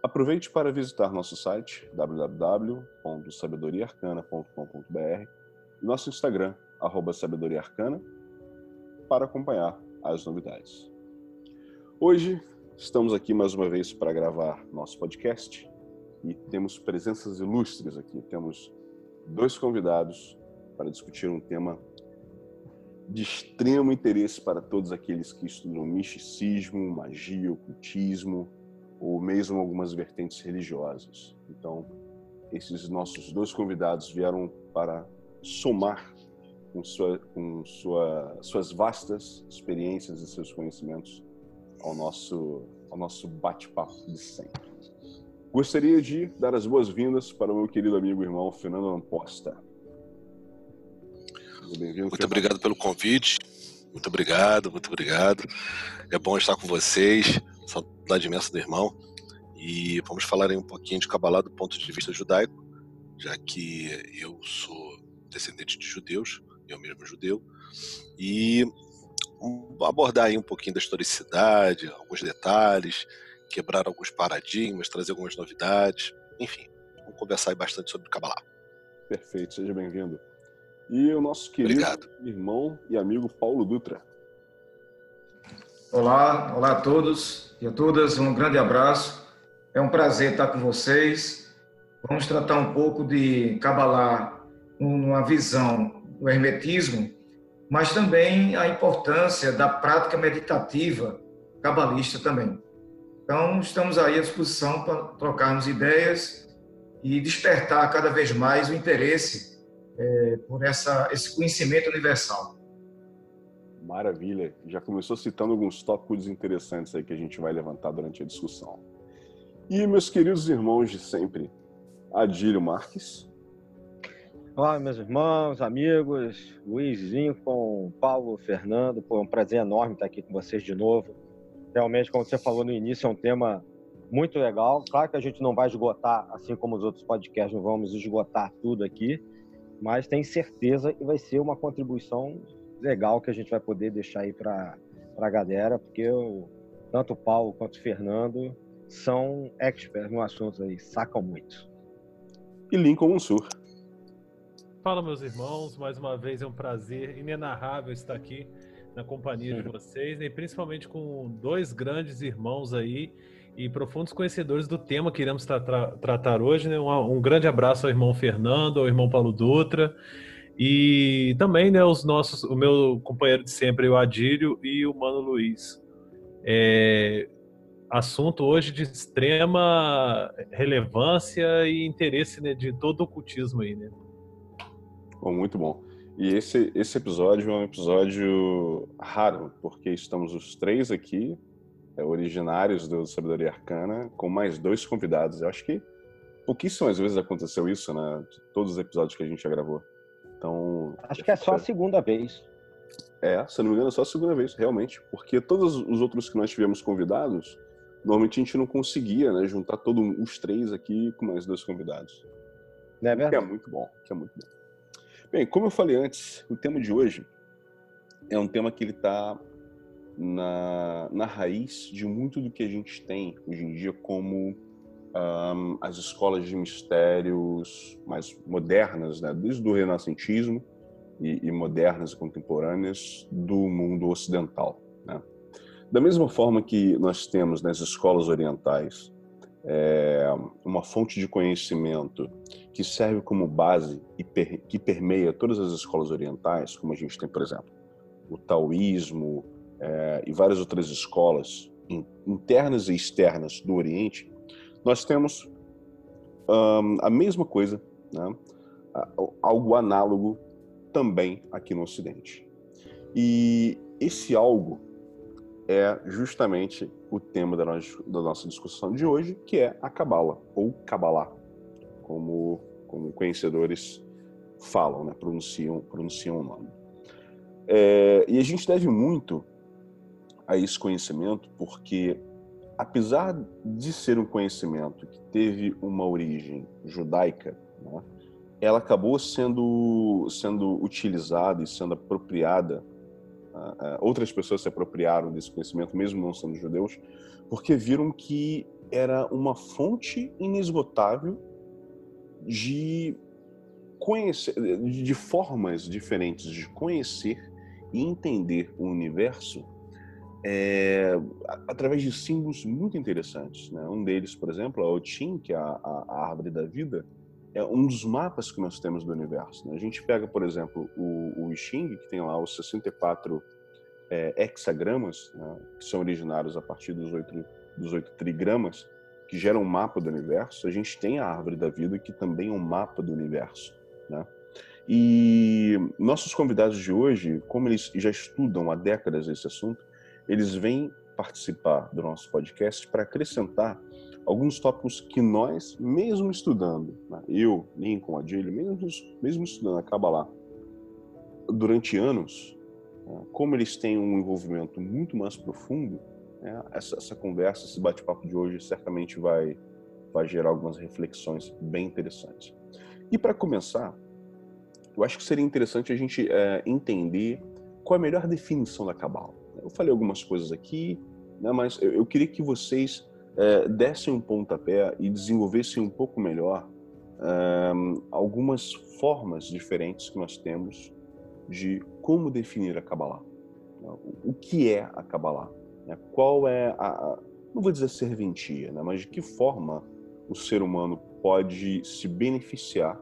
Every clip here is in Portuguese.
Aproveite para visitar nosso site www.sabedoriaarcana.com.br e nosso Instagram, arroba para acompanhar as novidades. Hoje estamos aqui mais uma vez para gravar nosso podcast e temos presenças ilustres aqui. Temos dois convidados para discutir um tema de extremo interesse para todos aqueles que estudam misticismo, magia, ocultismo, ou mesmo algumas vertentes religiosas. Então, esses nossos dois convidados vieram para somar com, sua, com sua, suas vastas experiências e seus conhecimentos ao nosso, ao nosso bate-papo de sempre. Gostaria de dar as boas-vindas para o meu querido amigo e irmão Fernando Amposta. Muito, muito obrigado pelo convite. Muito obrigado, muito obrigado. É bom estar com vocês saudade imensa do irmão. E vamos falar aí um pouquinho de Kabbalah do ponto de vista judaico, já que eu sou descendente de judeus, eu mesmo judeu, e abordar aí um pouquinho da historicidade, alguns detalhes, quebrar alguns paradigmas, trazer algumas novidades, enfim, vamos conversar aí bastante sobre Kabbalah. Perfeito, seja bem-vindo. E o nosso querido Obrigado. irmão e amigo Paulo Dutra. Olá, olá a todos e a todas, um grande abraço. É um prazer estar com vocês. Vamos tratar um pouco de Kabbalah numa visão do hermetismo, mas também a importância da prática meditativa cabalista também. Então, estamos aí à disposição para trocarmos ideias e despertar cada vez mais o interesse é, por essa, esse conhecimento universal. Maravilha. Já começou citando alguns tópicos interessantes aí que a gente vai levantar durante a discussão. E meus queridos irmãos de sempre, Adílio Marques. Olá, meus irmãos, amigos, Luizinho com Paulo, Fernando. Foi um prazer enorme estar aqui com vocês de novo. Realmente, como você falou no início, é um tema muito legal. Claro que a gente não vai esgotar, assim como os outros podcasts, não vamos esgotar tudo aqui, mas tenho certeza que vai ser uma contribuição legal que a gente vai poder deixar aí para a galera, porque eu, tanto o Paulo quanto o Fernando são experts no assunto aí, sacam muito. E Lincoln Mansur. Fala, meus irmãos, mais uma vez é um prazer inenarrável estar aqui na companhia de vocês, e principalmente com dois grandes irmãos aí e profundos conhecedores do tema que iremos tra tra tratar hoje. Né? Um, um, grande abraço ao irmão Fernando, ao irmão Paulo Dutra e também, né, os nossos, o meu companheiro de sempre, o Adílio e o Mano Luiz. É, assunto hoje de extrema relevância e interesse né, de todo o ocultismo aí, né? Bom, muito bom. E esse, esse episódio é um episódio raro, porque estamos os três aqui, é, originários do Sabedoria Arcana, com mais dois convidados. Eu acho que pouquíssimas vezes aconteceu isso, né? Todos os episódios que a gente já gravou. Então. Acho que é só a segunda vez. É, se não me engano, é só a segunda vez, realmente. Porque todos os outros que nós tivemos convidados, normalmente a gente não conseguia, né, juntar todos os três aqui com mais dois convidados. Não é verdade? Que é muito bom, que é muito bom. Bem, como eu falei antes, o tema de hoje é um tema que ele está na, na raiz de muito do que a gente tem hoje em dia como um, as escolas de mistérios mais modernas, né, desde o renascentismo e, e modernas e contemporâneas do mundo ocidental. Né? Da mesma forma que nós temos nas escolas orientais é, uma fonte de conhecimento que serve como base e per, que permeia todas as escolas orientais, como a gente tem, por exemplo, o taoísmo é, e várias outras escolas internas e externas do Oriente, nós temos um, a mesma coisa, né? algo análogo também aqui no Ocidente. E esse algo é justamente o tema da, nossa discussão de hoje, que é a Cabala, ou Kabbalah, como, como conhecedores falam, né? pronunciam, pronunciam o nome. É, e a gente deve muito a esse conhecimento porque, apesar de ser um conhecimento que teve uma origem judaica, né, ela acabou sendo, sendo utilizada e sendo apropriada. Uh, outras pessoas se apropriaram desse conhecimento, mesmo não sendo judeus, porque viram que era uma fonte inesgotável de conhecer, de formas diferentes de conhecer e entender o universo é, através de símbolos muito interessantes. Né? Um deles, por exemplo, é o Tim, que é a, a, árvore da vida, é um dos mapas que nós temos do universo. Né? A gente pega, por exemplo, o, o Xing, que tem lá os 64 é, hexagramas, né? que são originários a partir dos 8, dos 8 trigramas, que geram um mapa do universo. A gente tem a árvore da vida, que também é um mapa do universo. Né? E nossos convidados de hoje, como eles já estudam há décadas esse assunto, eles vêm participar do nosso podcast para acrescentar alguns tópicos que nós, mesmo estudando, né, eu, Lincoln, Adílio, mesmo, mesmo estudando a Kabbalah durante anos, né, como eles têm um envolvimento muito mais profundo, né, essa, essa, conversa, esse bate-papo de hoje certamente vai, vai gerar algumas reflexões bem interessantes. E para começar, eu acho que seria interessante a gente é, entender qual é a melhor definição da Cabala. Eu falei algumas coisas aqui, né, mas eu, eu, queria que vocês é, dessem um pontapé e desenvolvessem um pouco melhor é, algumas formas diferentes que nós temos de como definir a Kabbalah. Né, o, que é a Kabbalah? Né? Qual é a, a, não vou dizer serventia, né, mas de que forma o ser humano pode se beneficiar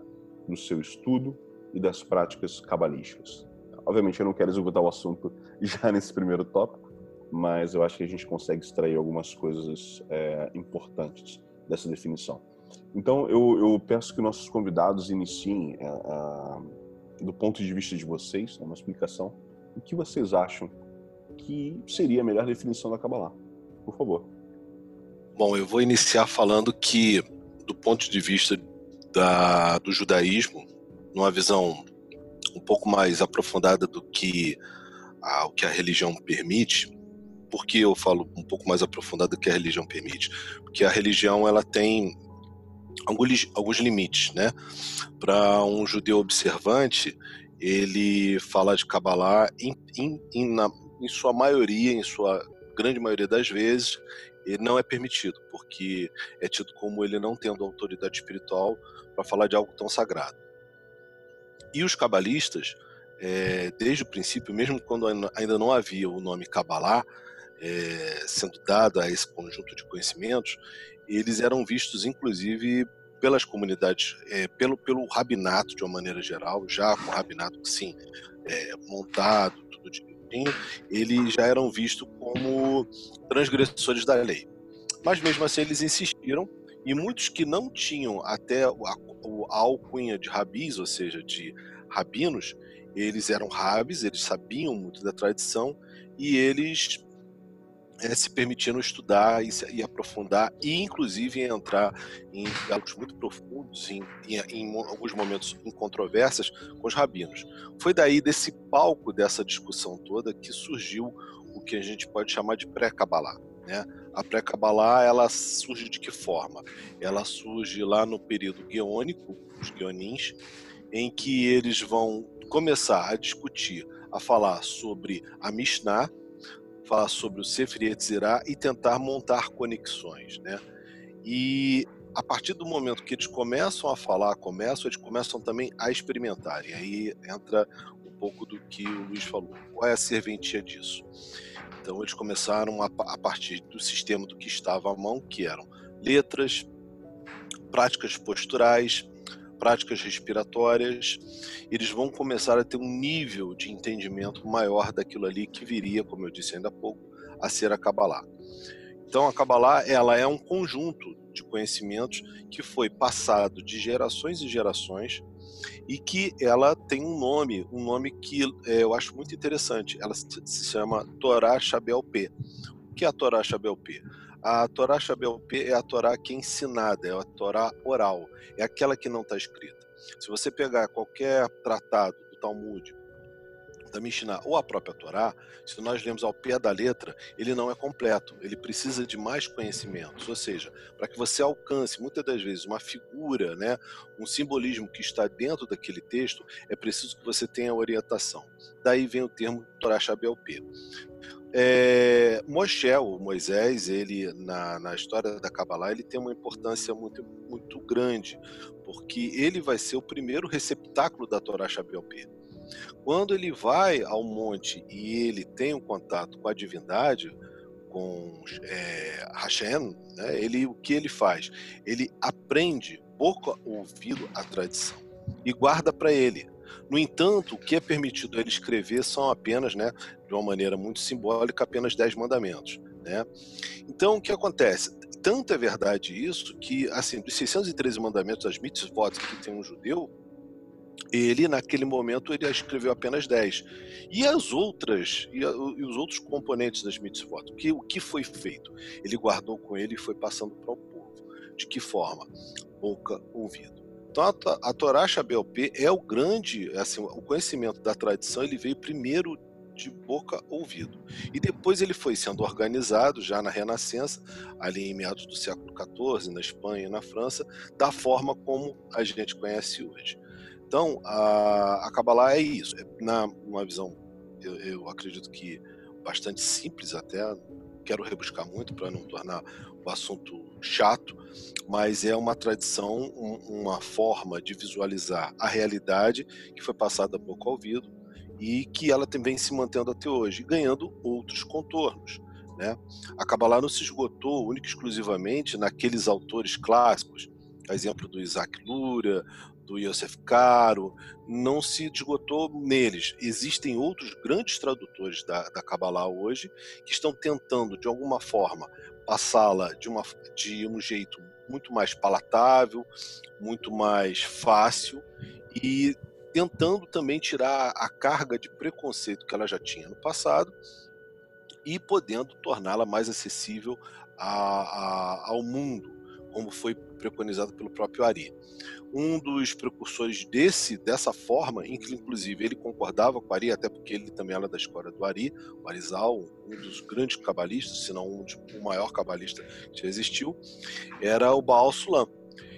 do seu estudo, e das práticas cabalísticas. Obviamente, eu não quero esgotar o assunto já nesse primeiro tópico, mas eu acho que a gente consegue extrair algumas coisas é, importantes dessa definição. Então, eu, eu, peço que nossos convidados iniciem, é, do ponto de vista de vocês, né, uma explicação, o que vocês acham que seria a melhor definição da Kabbalah. Por favor. Bom, eu vou iniciar falando que, do ponto de vista da, do judaísmo, numa visão um pouco mais aprofundada do que a, o que a religião permite. Por que eu falo um pouco mais aprofundada do que a religião permite? Porque a religião ela tem alguns, alguns limites, né? Para um judeu observante, ele fala de Kabbalah em, em, em, na, em sua maioria, em sua grande maioria das vezes, ele não é permitido, porque é tido como ele não tendo autoridade espiritual para falar de algo tão sagrado. E os cabalistas, é, desde o princípio, mesmo quando ainda não havia o nome Kabbalah é, sendo dado a esse conjunto de conhecimentos, eles eram vistos, inclusive, pelas comunidades, é, pelo, pelo rabinato de uma maneira geral, já com o rabinato, sim, é, montado, tudo direitinho, eles já eram vistos como transgressores da lei. Mas mesmo assim eles insistiram e muitos que não tinham até a, a alcunha de rabis, ou seja, de rabinos, eles eram rabis, eles sabiam muito da tradição e eles é, se permitiram estudar e, e, aprofundar e inclusive entrar em diálogos muito profundos, em, em, em, alguns momentos em controvérsias com os rabinos. Foi daí desse palco dessa discussão toda que surgiu o que a gente pode chamar de pré-cabalá. Né? A pré-Kabbalah, ela surge de que forma? Ela surge lá no período guiônico, os guionins, em que eles vão começar a discutir, a falar sobre a Mishnah, falar sobre o Sefer Yetzirah e tentar montar conexões, né? E a partir do momento que eles começam a falar, começam, eles começam também a experimentar. E aí entra um pouco do que o Luiz falou. Qual é a serventia disso? Então eles começaram a, a partir do sistema do que estava à mão, que eram letras, práticas posturais, práticas respiratórias, eles vão começar a ter um nível de entendimento maior daquilo ali que viria, como eu disse ainda há pouco, a ser a Kabbalah. Então a Kabbalah ela é um conjunto de conhecimentos que foi passado de gerações e gerações e que ela tem um nome, um nome que é, eu acho muito interessante. Ela se chama Torá Shabel P. O que é a Torá Shabel P? A Torá Shabelp é a Torá que é ensinada, é a Torá oral, é aquela que não está escrita. Se você pegar qualquer tratado do Talmud, da Mishnah ou a própria Torá, se nós lemos ao pé da letra, ele não é completo, ele precisa de mais conhecimentos, ou seja, para que você alcance muitas das vezes uma figura, né, um simbolismo que está dentro daquele texto, é preciso que você tenha orientação. Daí vem o termo Torá Shabelp. É, Moisés, ele na, na história da Kabbalah, ele tem uma importância muito, muito grande, porque ele vai ser o primeiro receptáculo da Torá Shabelp. Quando ele vai ao monte e ele tem um contato com a divindade, com é, Hashem, né, ele, o que ele faz? Ele aprende, boca ouvido, a tradição e guarda para ele. No entanto, o que é permitido ele escrever são apenas, né, de uma maneira muito simbólica, apenas dez mandamentos. Né? Então, o que acontece? Tanto é verdade isso que, assim, dos 613 mandamentos, as mitzvot que tem um judeu, ele, naquele momento, ele escreveu apenas 10. E as outras, e, a, e os outros componentes das mitzvot, que, o que foi feito? Ele guardou com ele e foi passando para o povo. De que forma? Boca, ouvido. Então, a, a Torá é o grande, assim, o conhecimento da tradição, ele veio primeiro de boca ouvido. E depois ele foi sendo organizado, já na Renascença, ali em meados do século XIV, na Espanha e na França, da forma como a gente conhece hoje. Então, a, a Kabbalah é isso. É, na uma visão, eu, eu acredito que bastante simples até, quero rebuscar muito para não tornar o assunto chato, mas é uma tradição, um, uma forma de visualizar a realidade que foi passada boca ao ouvido e que ela também se mantendo até hoje, ganhando outros contornos. Né? A Kabbalah não se esgotou única e exclusivamente naqueles autores clássicos, exemplo do Isaac Lura, do Yosef Caro, não se esgotou neles. Existem outros grandes tradutores da, da Kabbalah hoje que estão tentando, de alguma forma, passá-la de, uma, de um jeito muito mais palatável, muito mais fácil e tentando também tirar a carga de preconceito que ela já tinha no passado e podendo torná-la mais acessível a, a, ao mundo, como foi preconizado pelo próprio Ari um dos precursores desse dessa forma, em que inclusive ele concordava com Ari, até porque ele também era da escola do Ari, o Arizal, um dos grandes cabalistas, se não um, o maior cabalista que já existiu, era o Baal Sulam.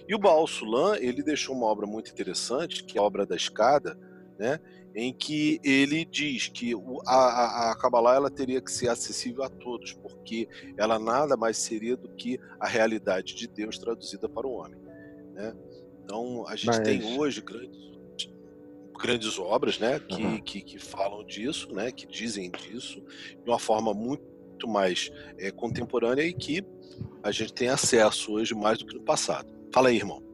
E o Baal Sulam, ele deixou uma obra muito interessante, que é a obra da escada, né, em que ele diz que a, a, a Kabbalah ela teria que ser acessível a todos, porque ela nada mais seria do que a realidade de Deus traduzida para o homem. Né? Então, a gente Mas... tem hoje grandes, grandes obras né, que, uhum. que, que, falam disso, né, que dizem disso, de uma forma muito mais é, contemporânea e que a gente tem acesso hoje mais do que no passado. Fala aí, irmão.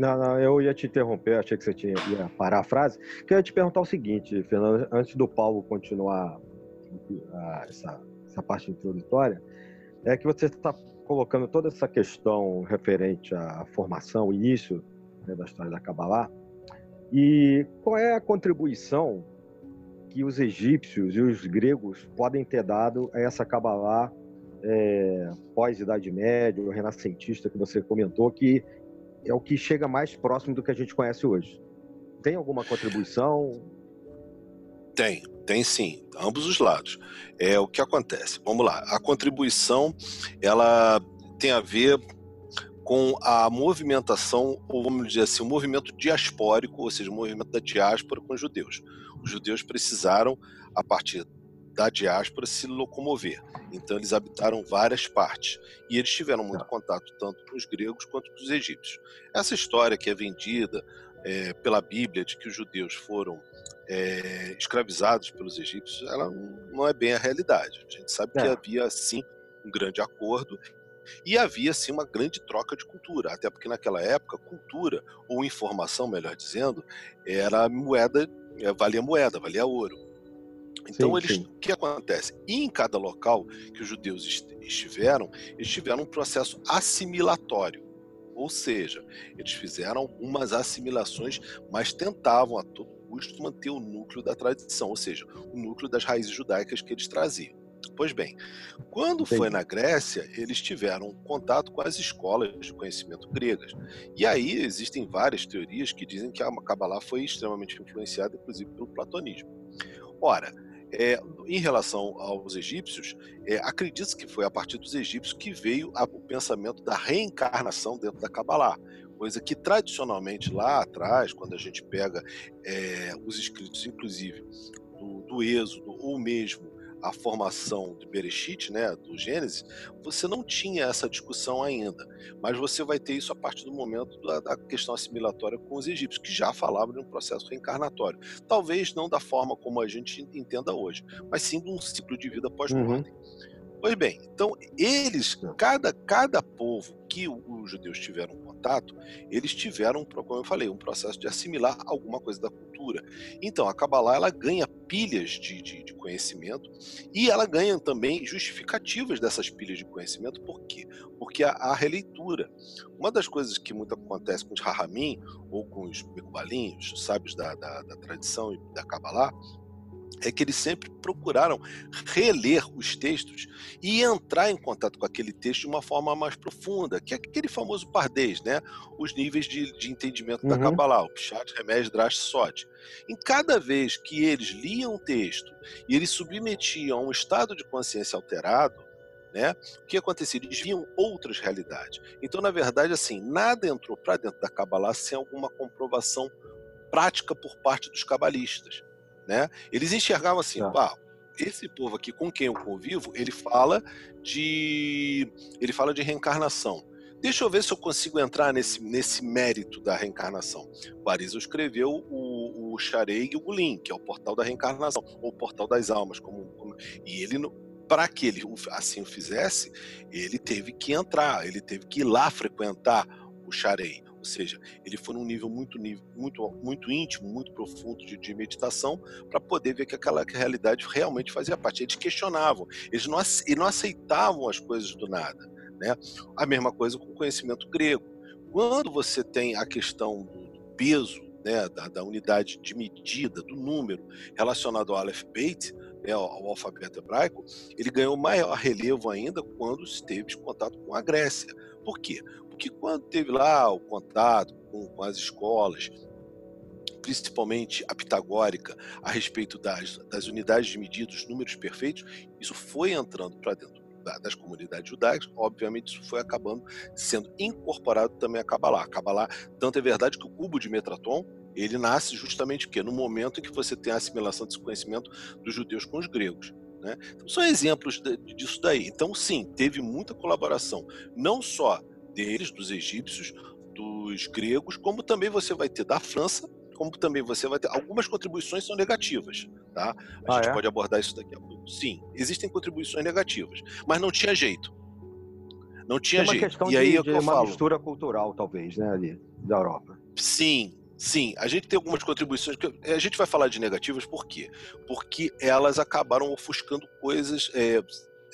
Não, não, eu ia te interromper, achei que você tinha, ia parar a frase. Queria te perguntar o seguinte, Fernando, antes do Paulo continuar a, essa, essa parte introdutória, é que você está colocando toda essa questão referente à formação, início né, da história da Kabbalah. E qual é a contribuição que os egípcios e os gregos podem ter dado a essa Kabbalah é, pós-Idade Média, renascentista que você comentou, que é o que chega mais próximo do que a gente conhece hoje. Tem alguma contribuição? Tem, tem sim, ambos os lados. É o que acontece. Vamos lá. A contribuição, ela tem a ver com a movimentação, ou vamos dizer assim, o movimento diaspórico, ou seja, o movimento da diáspora com os judeus. Os judeus precisaram, a partir da diáspora, se locomover. Então, eles habitaram várias partes. E eles tiveram muito tá. contato tanto com os gregos quanto com os egípcios. Essa história que é vendida é, pela Bíblia de que os judeus foram é, escravizados pelos egípcios, ela não é bem a realidade. A gente sabe é. que havia, sim, um grande acordo e havia, sim, uma grande troca de cultura, até porque naquela época, cultura, ou informação, melhor dizendo, era moeda, eh, valia moeda, valia ouro. Então, sim, eles, sim. o que acontece? em cada local que os judeus estiveram, eles tiveram um processo assimilatório. Ou seja, eles fizeram algumas assimilações, mas tentavam a todo custo manter o núcleo da tradição, ou seja, o núcleo das raízes judaicas que eles traziam. Pois bem, quando Entendi. foi na Grécia, eles tiveram contato com as escolas de conhecimento gregas. E aí existem várias teorias que dizem que a Kabbalah foi extremamente influenciada, inclusive, pelo platonismo. Ora, é, em relação aos egípcios, é, acredita-se que foi a partir dos egípcios que veio a, o pensamento da reencarnação dentro da Kabbalah, coisa que tradicionalmente lá atrás, quando a gente pega é, os escritos, inclusive do, do Êxodo ou mesmo a formação de Bereshit, né, do Gênesis, você não tinha essa discussão ainda. Mas você vai ter isso a partir do momento da, da questão assimilatória com os egípcios, que já falavam de um processo reencarnatório. Talvez não da forma como a gente entenda hoje, mas sim de um ciclo de vida pós-mortem. Uhum. Pois bem, então eles, cada, cada povo que os judeus tiveram contato, eles tiveram, como eu falei, um processo de assimilar alguma coisa da cultura. Então a Kabbalah ela ganha pilhas de, de, de conhecimento e ela ganha também justificativas dessas pilhas de conhecimento. Por quê? Porque a, releitura. Uma das coisas que muito acontece com os Rahamim ou com os Mekubalim, os sábios da, da, da tradição e da Kabbalah, é que eles sempre procuraram reler os textos e entrar em contato com aquele texto de uma forma mais profunda, que é aquele famoso pardês, né? Os níveis de, de entendimento uhum. da Kabbalah, o Pshat, Remédio, Drash, Sod. Em cada vez que eles liam o texto e eles submetiam a um estado de consciência alterado, né? O que acontecia? Eles viam outras realidades. Então, na verdade, assim, nada entrou para dentro da Kabbalah sem alguma comprovação prática por parte dos cabalistas. Né? Eles enxergavam assim, ah. esse povo aqui com quem eu convivo, ele fala de ele fala de reencarnação. Deixa eu ver se eu consigo entrar nesse, nesse mérito da reencarnação. O Arisa escreveu o, o Sharei Gulin, que é o portal da reencarnação, ou o portal das almas. Como, como e ele, para que ele assim o fizesse, ele teve que entrar, ele teve que ir lá frequentar o Sharei. Ou seja, ele foi num nível muito, muito, muito íntimo, muito profundo de, de meditação, para poder ver que aquela realidade realmente fazia parte. Eles questionavam, eles não, não aceitavam as coisas do nada. Né? A mesma coisa com o conhecimento grego. Quando você tem a questão do peso, né, da, da, unidade de medida, do número relacionado ao Aleph Beit, né, ao, ao, alfabeto hebraico, ele ganhou maior relevo ainda quando esteve em contato com a Grécia. Por quê? Que quando teve lá o contato com, com as escolas, principalmente a pitagórica, a respeito das, das unidades de medida, dos números perfeitos, isso foi entrando para dentro das comunidades judaicas, obviamente isso foi acabando sendo incorporado também a Kabbalah. A Kabbalah, tanto é verdade que o cubo de Metraton, ele nasce justamente que no momento em que você tem a assimilação desse conhecimento dos judeus com os gregos. Né? Então, são exemplos disso daí. Então, sim, teve muita colaboração, não só deles, dos egípcios, dos gregos, como também você vai ter da França, como também você vai ter. Algumas contribuições são negativas, tá? A ah, gente é? pode abordar isso daqui a pouco. Sim, existem contribuições negativas, mas não tinha jeito. Não tinha jeito. e aí é de, uma falo. mistura cultural, talvez, né, ali, da Europa. Sim, Sim, a gente tem algumas contribuições. A gente vai falar de negativas por quê? Porque elas acabaram ofuscando coisas, é,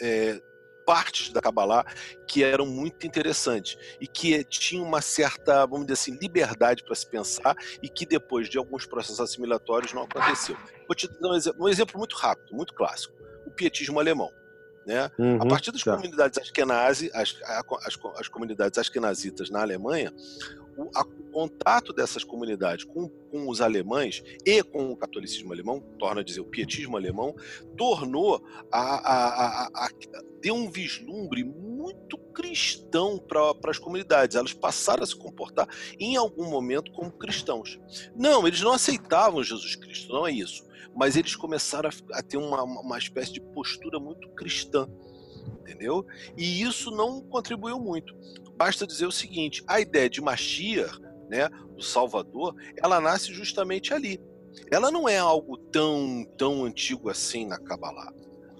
é, partes da Kabbalah que eram muito interessantes e que tinham uma certa, vamos dizer assim, liberdade para se pensar e que depois de alguns processos assimilatórios não aconteceu. Vou te dar um exemplo, um exemplo muito rápido, muito clássico: o pietismo alemão. Né? Uhum, a partir das tá. comunidades askenazi, as, as, as, comunidades askenazitas na Alemanha, o, a, o, contato dessas comunidades com, com, os alemães e com o catolicismo alemão, torna a dizer, o pietismo alemão, tornou a, a, a, deu um vislumbre muito cristão para as comunidades. Elas passaram a se comportar em algum momento como cristãos. Não, eles não aceitavam Jesus Cristo, não é isso. Mas eles começaram a, a ter uma, uma espécie de postura muito cristã entendeu? E isso não contribuiu muito. Basta dizer o seguinte: a ideia de Mashiach, né, do Salvador, ela nasce justamente ali. Ela não é algo tão tão antigo assim na Kabbalah.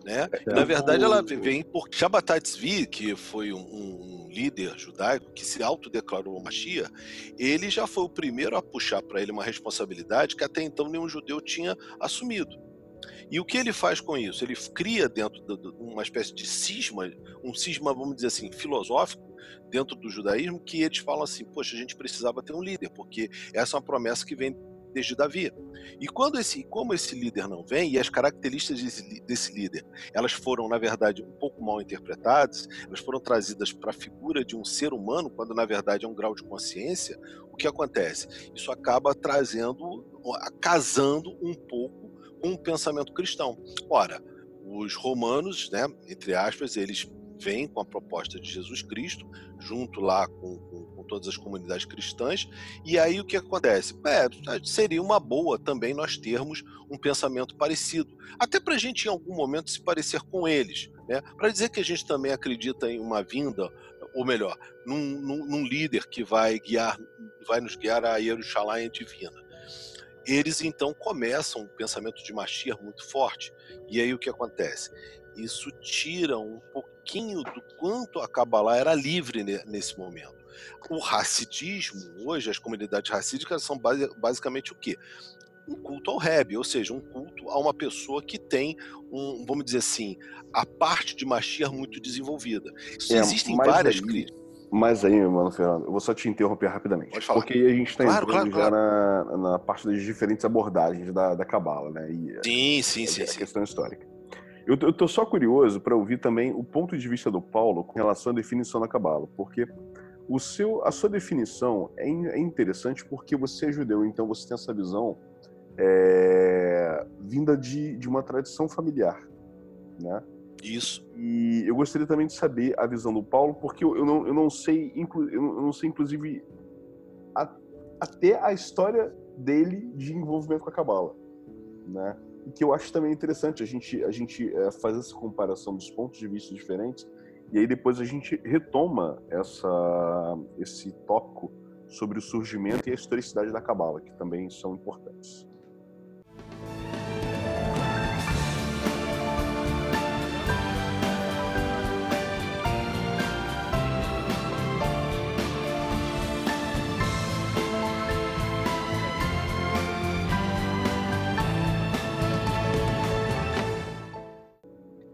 Né? É, na verdade, ela vem por Shabbatai Tzvi, que foi um, um, líder judaico que se autodeclarou Mashiach, ele já foi o primeiro a puxar para ele uma responsabilidade que até então nenhum judeu tinha assumido. E o que ele faz com isso? Ele cria dentro de uma espécie de cisma, um cisma, vamos dizer assim, filosófico, dentro do judaísmo, que eles falam assim: poxa, a gente precisava ter um líder, porque essa é uma promessa que vem desde Davi. E quando esse, como esse líder não vem, e as características desse, desse líder, elas foram, na verdade, um pouco mal interpretadas, elas foram trazidas para a figura de um ser humano, quando na verdade é um grau de consciência, o que acontece? Isso acaba trazendo, casando um com o pensamento cristão. Ora, os romanos, né, entre aspas, eles vêm com a proposta de Jesus Cristo, junto lá com, com, com, todas as comunidades cristãs, e aí o que acontece? É, seria uma boa também nós termos um pensamento parecido, até para a gente em algum momento se parecer com eles, né? para dizer que a gente também acredita em uma vinda, ou melhor, num, num, num líder que vai guiar, vai nos guiar a Jerusalém divina eles então começam um pensamento de Mashiach muito forte. E aí o que acontece? Isso tira um pouquinho do quanto a Kabbalah era livre nesse momento. O racidismo, hoje, as comunidades racídicas são basicamente o quê? um culto ao Rebbe, ou seja, um culto a uma pessoa que tem um, vamos dizer assim, a parte de Mashiach muito desenvolvida. Isso é, existem várias críticas. Mas aí, meu mano Fernando, eu vou só te interromper rapidamente. Pode falar. Porque a gente está claro, entrando claro, já claro. Na, na, parte das diferentes abordagens da, Cabala, né? E, sim, sim, a, sim. A sim. questão histórica. Eu, eu tô só curioso para ouvir também o ponto de vista do Paulo com relação à definição da Cabala, porque o seu, a sua definição é, é interessante porque você é judeu, então você tem essa visão é, vinda de, de uma tradição familiar, né? Isso. E eu gostaria também de saber a visão do Paulo, porque eu, não, eu não sei, eu não sei inclusive a, até a história dele de envolvimento com a cabala, né? E que eu acho também interessante a gente a gente é, fazer essa comparação dos pontos de vista diferentes e aí depois a gente retoma essa esse tópico sobre o surgimento e a historicidade da cabala, que também são importantes.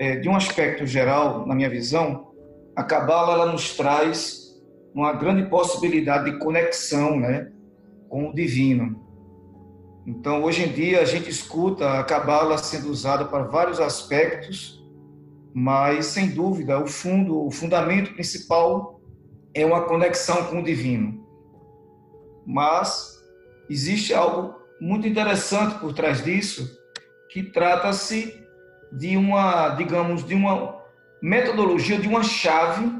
É, de um aspecto geral, na minha visão, a Cabala ela nos traz uma grande possibilidade de conexão né, com o divino. Então, hoje em dia, a gente escuta a Cabala sendo usada para vários aspectos, mas, sem dúvida, o fundo, o fundamento principal é uma conexão com o divino. Mas existe algo muito interessante por trás disso, que trata-se de uma, digamos, de uma metodologia, de uma chave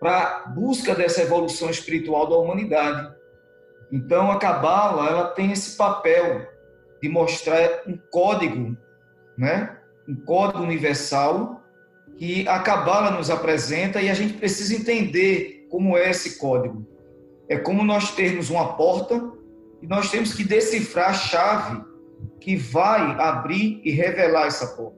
para busca dessa evolução espiritual da humanidade. Então, a Cabala ela tem esse papel de mostrar um código, né? um código universal que a Cabala nos apresenta e a gente precisa entender como é esse código. É como nós termos uma porta e nós temos que decifrar a chave que vai abrir e revelar essa porta.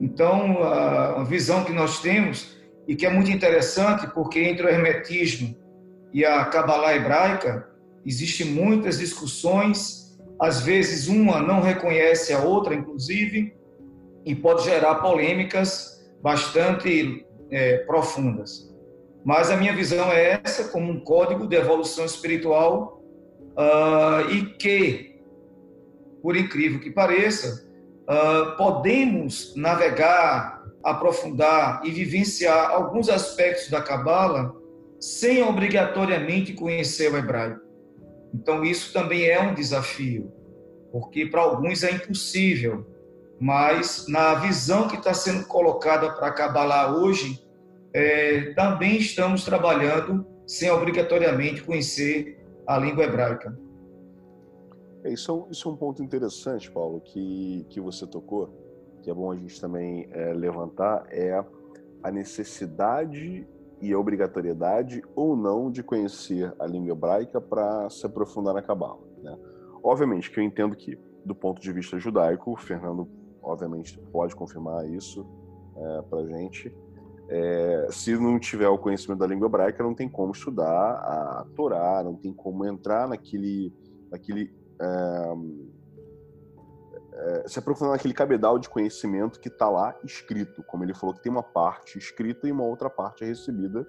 Então, a visão que nós temos, e que é muito interessante, porque entre o hermetismo e a Kabbalah hebraica, existem muitas discussões, às vezes uma não reconhece a outra, inclusive, e pode gerar polêmicas bastante é, profundas. Mas a minha visão é essa, como um código de evolução espiritual, uh, e que, por incrível que pareça, uh, podemos navegar, aprofundar e vivenciar alguns aspectos da Cabala sem obrigatoriamente conhecer o hebraico. Então, isso também é um desafio, porque para alguns é impossível, mas na visão que está sendo colocada para a Kabbalah hoje, é, também estamos trabalhando sem obrigatoriamente conhecer a língua hebraica. É, isso, é um, isso é um ponto interessante, Paulo, que, que você tocou, que é bom a gente também é, levantar, é a necessidade e a obrigatoriedade ou não de conhecer a língua hebraica para se aprofundar na Cabala. Né? Obviamente que eu entendo que, do ponto de vista judaico, o Fernando, obviamente, pode confirmar isso é, para a gente. É, se não tiver o conhecimento da língua hebraica, não tem como estudar a Torá, não tem como entrar naquele, naquele é, é, se aprofundar naquele cabedal de conhecimento que está lá escrito. Como ele falou, que tem uma parte escrita e uma outra parte é recebida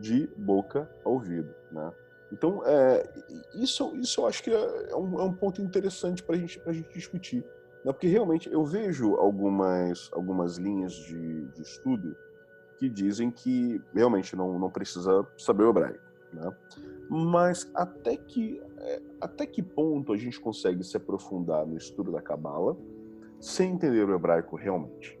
de boca a ouvido. Né? Então, é, isso, isso eu acho que é, é um, é um ponto interessante para gente, a gente discutir. Né? Porque realmente eu vejo algumas, algumas linhas de, de estudo que dizem que realmente não, não precisa saber o hebraico. Né? Mas até que, é, até que ponto a gente consegue se aprofundar no estudo da Cabala sem entender o hebraico realmente?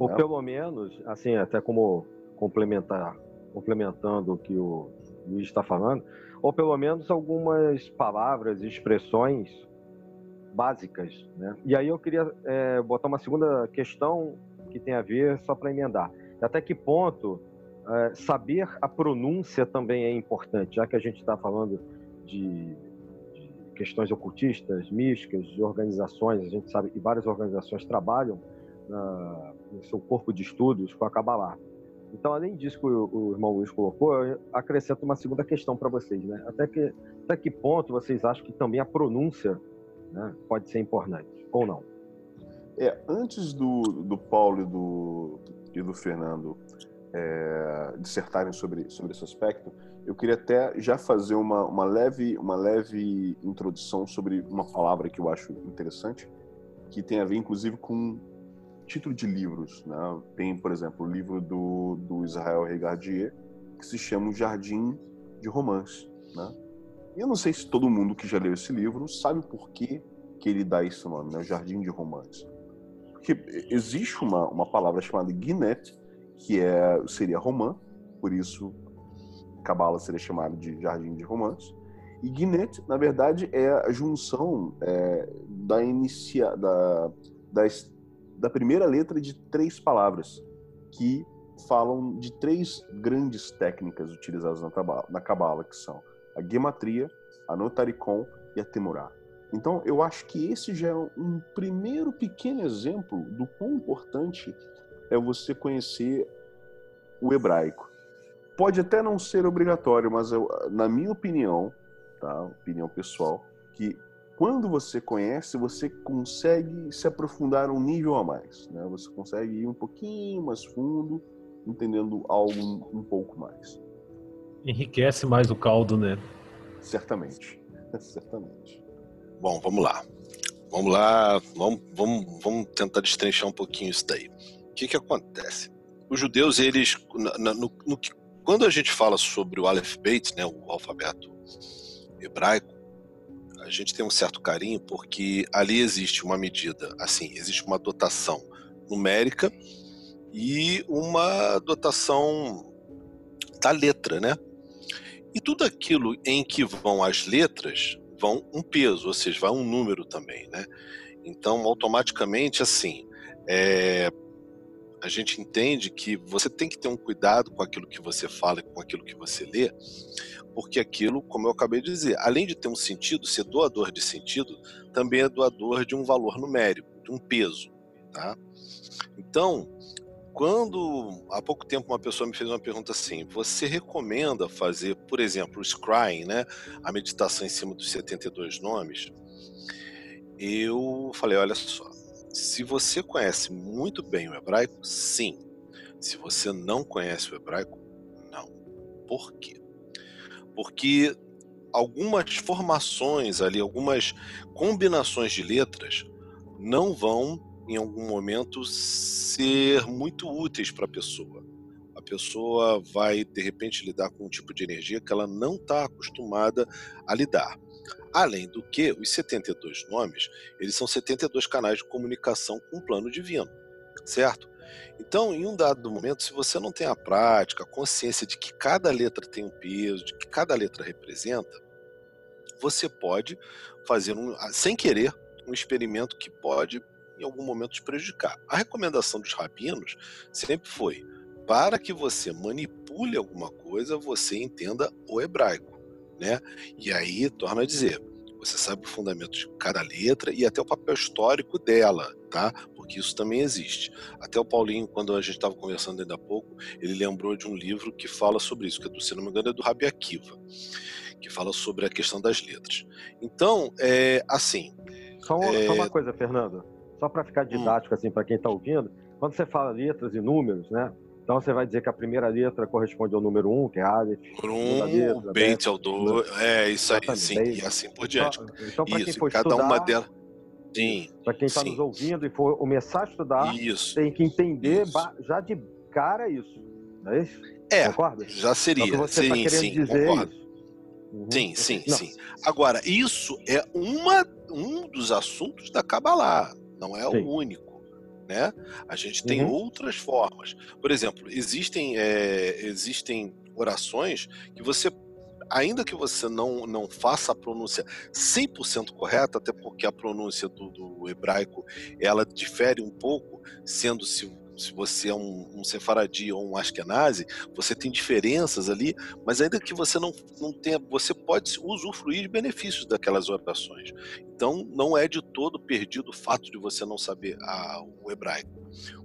Ou né? pelo menos, assim, até como complementar, complementando o que o Luiz está falando, ou pelo menos algumas palavras e expressões básicas. Né? E aí eu queria é, botar uma segunda questão que tem a ver, só para emendar. Até que ponto é, saber a pronúncia também é importante, já que a gente está falando de, de, questões ocultistas, místicas, de organizações, a gente sabe que várias organizações trabalham no seu corpo de estudos com a Kabbalah. Então, além disso que o, o irmão Luiz colocou, eu acrescento uma segunda questão para vocês, né? Até que, até que ponto vocês acham que também a pronúncia né, pode ser importante, ou não? É, antes do, do Paulo e do, e do Fernando é, dissertarem sobre, sobre esse aspecto, eu queria até já fazer uma, uma, leve, uma leve introdução sobre uma palavra que eu acho interessante, que tem a ver, inclusive, com título de livros. Né? Tem, por exemplo, o livro do, do Israel Regardier, que se chama O Jardim de Romance. Né? E eu não sei se todo mundo que já leu esse livro sabe por que, que ele dá esse nome, né? O Jardim de Romance. Porque existe uma, uma palavra chamada Guinness, que é, seria romã, por isso Cabala seria chamado de Jardim de Romance. E Guinness, na verdade, é a junção é, da, inicia, da, da, da primeira letra de três palavras que falam de três grandes técnicas utilizadas na Cabala, que são a gematria, a notaricon e a temurá. Então, eu acho que esse já é um primeiro pequeno exemplo do quão importante é você conhecer o hebraico. Pode até não ser obrigatório, mas eu, na minha opinião, tá, opinião pessoal, que quando você conhece, você consegue se aprofundar um nível a mais, né? Você consegue ir um pouquinho mais fundo, entendendo algo um, um pouco mais. Enriquece mais o caldo, né? Certamente, certamente. Bom, vamos lá. Vamos lá, vamos, vamos, vamos tentar destrinchar um pouquinho isso daí. O que, que acontece? Os judeus, eles, no, no, no, quando a gente fala sobre o Aleph Beit, né, o alfabeto hebraico, a gente tem um certo carinho porque ali existe uma medida, assim, existe uma dotação numérica e uma dotação da letra, né? E tudo aquilo em que vão as letras vão um peso, ou seja, vai um número também, né? Então, automaticamente, assim, é, a gente entende que você tem que ter um cuidado com aquilo que você fala e com aquilo que você lê, porque aquilo, como eu acabei de dizer, além de ter um sentido, ser doador de sentido, também é doador de um valor numérico, de um peso, tá? Então, quando há pouco tempo uma pessoa me fez uma pergunta assim: você recomenda fazer, por exemplo, o scrying, né, a meditação em cima dos 72 nomes? Eu falei: olha só, se você conhece muito bem o hebraico, sim. Se você não conhece o hebraico, não. Por quê? Porque algumas formações ali, algumas combinações de letras não vão em algum momento ser muito úteis para a pessoa. A pessoa vai de repente lidar com um tipo de energia que ela não está acostumada a lidar. Além do que, os 72 nomes, eles são 72 canais de comunicação com o plano divino, certo? Então, em um dado momento, se você não tem a prática, a consciência de que cada letra tem um peso, de que cada letra representa, você pode fazer, um, sem querer, um experimento que pode, em algum momento, te prejudicar. A recomendação dos rabinos sempre foi: para que você manipule alguma coisa, você entenda o hebraico né? E aí, torna a dizer, você sabe o fundamento de cada letra e até o papel histórico dela, tá? Porque isso também existe. Até o Paulinho, quando a gente estava conversando ainda há pouco, ele lembrou de um livro que fala sobre isso, que é do, se não me engano, é do Rabi Akiva, que fala sobre a questão das letras. Então, é assim. Só uma, é... só uma coisa, Fernando, só para ficar hum. didático hum. assim para quem está ouvindo, quando você fala letras e números, né? Então você vai dizer que a primeira letra corresponde ao número 1, um, que é Aleph. Número 1, um, Beit é o 2, é isso aí, sim, e assim por diante. Então, então para quem for cada estudar, uma delas. Sim. Para quem está nos ouvindo e for começar a estudar, isso, tem que entender isso. já de cara isso. Não é isso? É, Concorda? já seria. É o que você sim, tá sim, dizer concordo. isso. Uhum. Sim, sim, Não. sim. Agora, isso é uma, um dos assuntos da Kabbalah, não é Sim. o único. Né? A gente tem Uhum. outras formas. Por exemplo, existem, é, existem orações que você, ainda que você não, não faça a pronúncia 100% correta, até porque a pronúncia do, do hebraico ela difere um pouco, sendo se, você é um, um sefaradi ou um ashkenazi, você tem diferenças ali, mas ainda que você não, não tenha, você pode usufruir de benefícios daquelas orações. Então, não é de todo perdido o fato de você não saber a- o hebraico.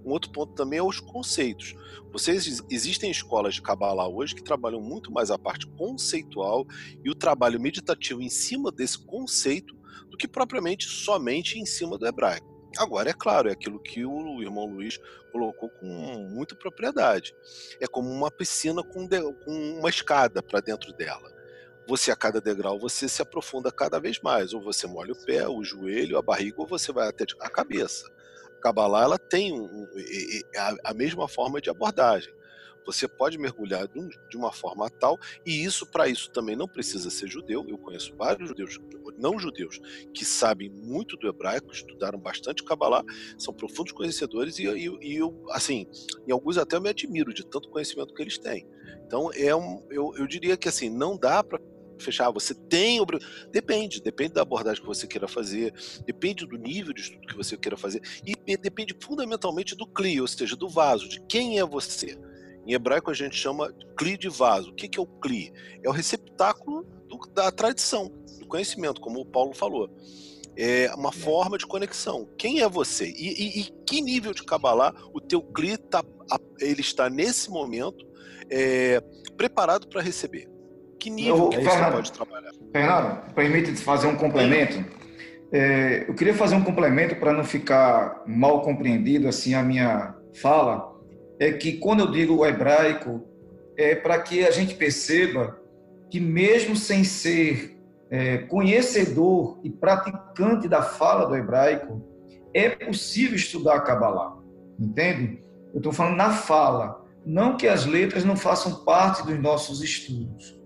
Um outro ponto também é os conceitos. Vocês existem escolas de Kabbalah hoje que trabalham muito mais a parte conceitual e o trabalho meditativo em cima desse conceito do que propriamente somente em cima do hebraico. Agora, é claro, é aquilo que o irmão Luiz colocou com muita propriedade. É como uma piscina com, de- com uma escada para dentro dela. Você, a cada degrau, você se aprofunda cada vez mais. Ou você molha o pé, o joelho, a barriga, ou você vai até a cabeça. A Kabbalah ela tem um- a mesma forma de abordagem. Você pode mergulhar de, um- uma forma tal, e isso, para isso, também não precisa ser judeu. Eu conheço vários judeus, não judeus, que sabem muito do hebraico, estudaram bastante Kabbalah, são profundos conhecedores, e, e, e eu, assim, em alguns até eu me admiro de tanto conhecimento que eles têm. Então, é um, eu, eu diria que assim, não dá para fechar, você tem. Depende, depende da abordagem que você queira fazer, depende do nível de estudo que você queira fazer, e depende fundamentalmente do cli, ou seja, do vaso, de quem é você. Em hebraico a gente chama cli de vaso. O que, que é o cli? É o receptáculo do- da tradição, do conhecimento, como o Paulo falou. É uma forma de conexão. Quem é você? E, e- e que nível de Kabbalah o teu cli tá, ele está nesse momento é, preparado para receber? Que nível que você Fernando, pode trabalhar? Fernando, permite fazer um complemento. É, eu queria fazer um complemento para não ficar mal compreendido assim a minha fala. É que quando eu digo o hebraico, é para que a gente perceba que mesmo sem ser é, conhecedor e praticante da fala do hebraico, é possível estudar a Kabbalah. Entende? Eu estou falando na fala. Não que as letras não façam parte dos nossos estudos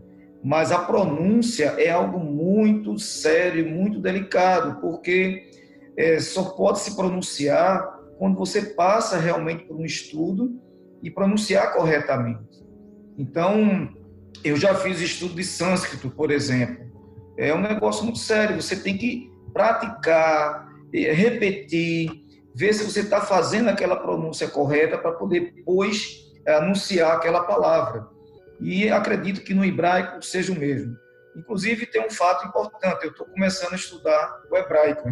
mas a pronúncia é algo muito sério, muito delicado, porque é, só pode se pronunciar quando você passa realmente por um estudo e pronunciar corretamente. Então, eu já fiz estudo de sânscrito, por exemplo. É um negócio muito sério, você tem que praticar, eh, repetir, ver se você está fazendo aquela pronúncia correta para poder depois eh, anunciar aquela palavra e acredito que no hebraico seja o mesmo. Inclusive, tem um fato importante: eu estou começando a estudar o hebraico.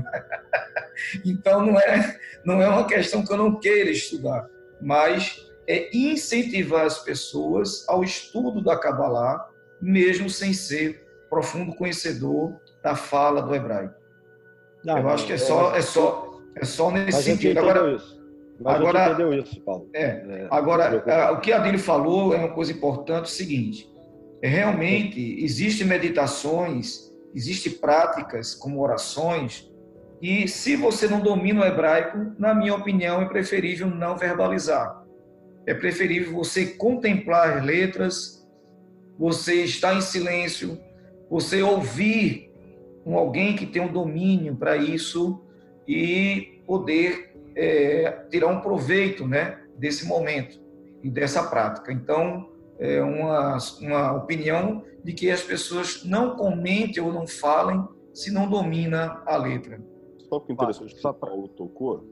então, não é, não é uma questão que eu não queira estudar, mas é incentivar as pessoas ao estudo da Kabbalah, mesmo sem ser profundo conhecedor da fala do hebraico. Não, eu acho que é só, é só, é só nesse sentido. entendeu Agora, isso. Mas agora- entendeu isso, Paulo. é, É, Agora, ah, o que a Adílio falou é uma coisa importante, o seguinte, é, realmente existem meditações, existem práticas como orações, e se você não domina o hebraico, na minha opinião, é preferível não verbalizar. É preferível você contemplar as letras, você estar em silêncio, você ouvir um alguém que tem um domínio para isso e poder é, tirar um proveito né, desse momento e dessa prática. Então, é uma, uma opinião de que as pessoas não comentem ou não falem se não domina a letra. Só que interessante que Paulo tocou,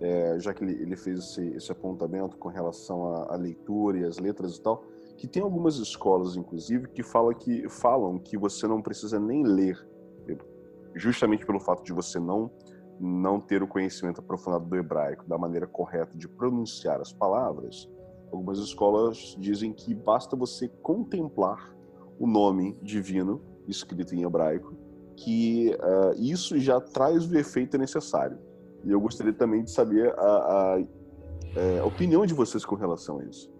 é, já que ele, ele fez esse, esse apontamento com relação à, à leitura e às letras e tal, que tem algumas escolas, inclusive, que, fala que falam que você não precisa nem ler, justamente pelo fato de você não não ter o conhecimento aprofundado do hebraico, da maneira correta de pronunciar as palavras. Algumas escolas dizem que basta você contemplar o nome divino escrito em hebraico, que uh, isso já traz o efeito necessário. E eu gostaria também de saber a, a, a opinião de vocês com relação a isso.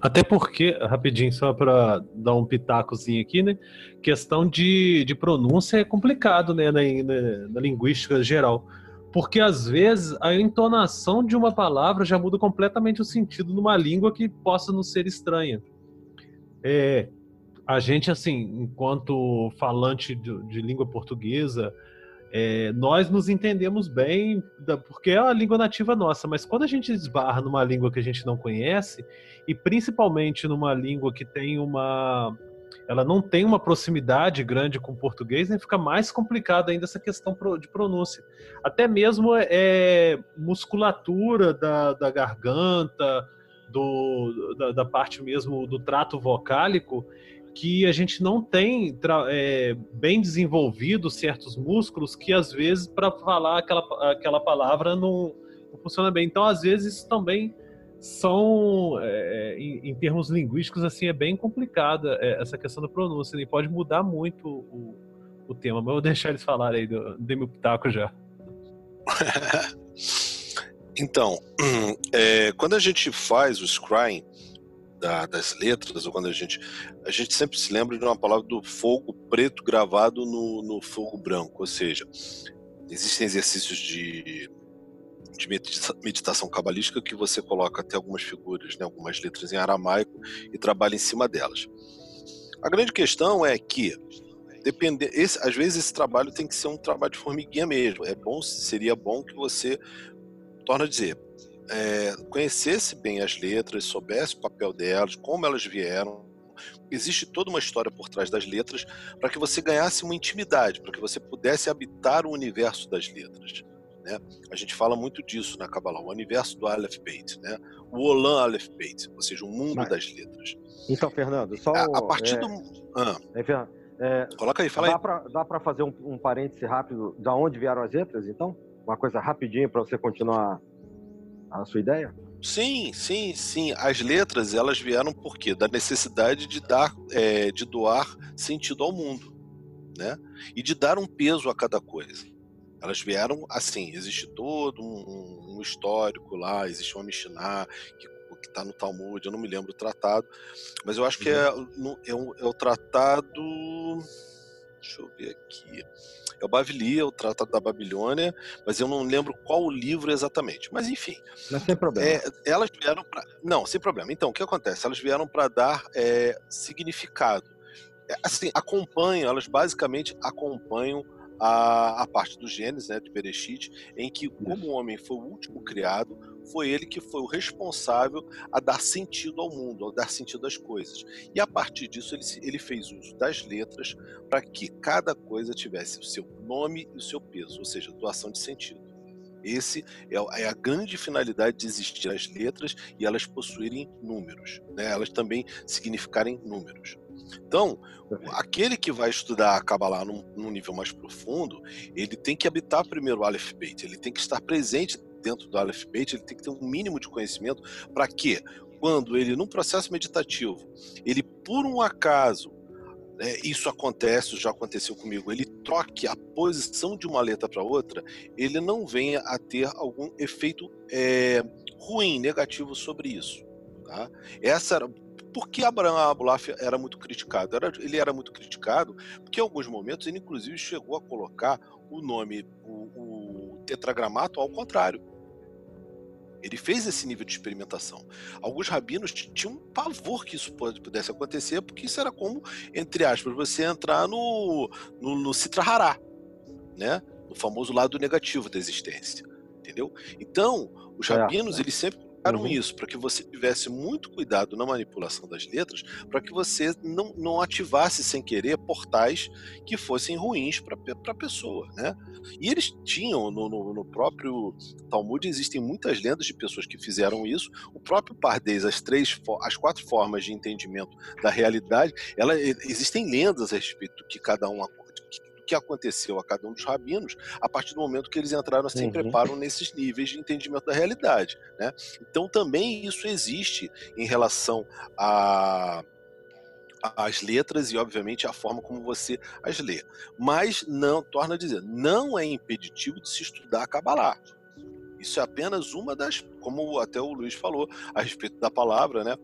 Até porque, rapidinho, só para dar um pitacozinho aqui, né? Questão de, de pronúncia é complicado, né, na, na, na linguística geral. Porque às vezes a entonação de uma palavra já muda completamente o sentido numa língua que possa não ser estranha. É, a gente, assim, enquanto falante de, de língua portuguesa, é, nós nos entendemos bem, porque é a língua nativa nossa, mas quando a gente esbarra numa língua que a gente não conhece, e principalmente numa língua que tem uma. Ela não tem uma proximidade grande com o português, né, fica mais complicado ainda essa questão de pronúncia. Até mesmo é, musculatura da, da garganta, do, da, da parte mesmo do trato vocálico, que a gente não tem é, bem desenvolvido certos músculos que às vezes para falar aquela, aquela palavra não, não, funciona bem. Então, às vezes, também são, é, em, em, termos linguísticos, assim, é bem complicada é, essa questão da pronúncia e pode mudar muito o, o tema. Mas eu vou deixar eles falarem aí, dei meu pitaco já. então, é, quando a gente faz o scrying, da, das letras, ou quando a gente. A gente sempre se lembra de uma palavra do fogo preto gravado no, no fogo branco, ou seja, existem exercícios de, de meditação cabalística que você coloca até algumas figuras, né, algumas letras em aramaico e trabalha em cima delas. A grande questão é que depender, esse, às vezes esse trabalho tem que ser um trabalho de formiguinha mesmo. É bom, seria bom que você torna a dizer, é, conhecesse bem as letras, soubesse o papel delas, como elas vieram. Existe toda uma história por trás das letras para que você ganhasse uma intimidade, para que você pudesse habitar o universo das letras. Né? A gente fala muito disso na Kabbalah, o universo do Aleph Beit, né? o Olam Aleph Beit, ou seja, o mundo Mas, das letras. Então, Fernando, só a, a partir é, do ah, é, é, coloca aí, fala dá aí. dá para fazer um, um parêntese rápido da onde vieram as letras, então? Uma coisa rapidinho para você continuar a sua ideia? Sim, sim, sim. As letras elas vieram por quê? Da necessidade de dar, é, de doar sentido ao mundo, né? E de dar um peso a cada coisa. Elas vieram assim. Existe todo um, um histórico lá. Existe uma Mishnah que que está no Talmud, eu não me lembro o tratado, mas eu acho que é, uhum. é, um, é o tratado. Deixa eu ver aqui é o Bavili, é o Tratado da Babilônia, mas eu não lembro qual o livro exatamente. Mas enfim. Mas sem problema. É, elas vieram para. Não, sem problema. Então, o que acontece? Elas vieram para dar é, significado. É, assim, acompanham, elas basicamente acompanham a, a parte do Gênesis, né, de Bereshit, em que, como o homem foi o último criado, foi ele que foi o responsável a dar sentido ao mundo, a dar sentido às coisas. E a partir disso, ele, ele fez uso das letras para que cada coisa tivesse o seu nome e o seu peso, ou seja, doação de sentido. Esse é, é a grande finalidade de existir as letras e elas possuírem números, né? elas também significarem números. Então, aquele que vai estudar a Kabbalah num, num, nível mais profundo, ele tem que habitar primeiro o Aleph Beit, ele tem que estar presente dentro do Aleph Beit, ele tem que ter um mínimo de conhecimento para que, quando ele, num processo meditativo, ele por um acaso, é, isso acontece, já aconteceu comigo, ele troque a posição de uma letra para outra, ele não venha a ter algum efeito é, ruim, negativo sobre isso. Tá? Essa era, por que Abraham Abulaf era muito criticado? Era, ele era muito criticado porque em alguns momentos ele inclusive chegou a colocar o nome, o, o tetragramato ao contrário. Ele fez esse nível de experimentação. Alguns rabinos tinham um pavor que isso pudesse acontecer, porque isso era como, entre aspas, você entrar no, no, no Citra Hará, né? no famoso lado negativo da existência. Entendeu? Então, os é, rabinos, é. eles sempre uhum. isso, para que você tivesse muito cuidado na manipulação das letras, para que você não, não ativasse sem querer portais que fossem ruins para a pessoa, né? E eles tinham no, no, no, próprio Talmud existem muitas lendas de pessoas que fizeram isso. O próprio Pardês, as três, as quatro formas de entendimento da realidade, ela, existem lendas a respeito do que cada um que aconteceu a cada um dos rabinos a partir do momento que eles entraram assim, uhum. preparam nesses níveis de entendimento da realidade. Né? Então também isso existe em relação a as letras e, obviamente, a forma como você as lê. Mas não, torna a dizer, não é impeditivo de se estudar a Kabbalah. Isso é apenas uma das, como até o Luiz falou, a respeito da palavra, né?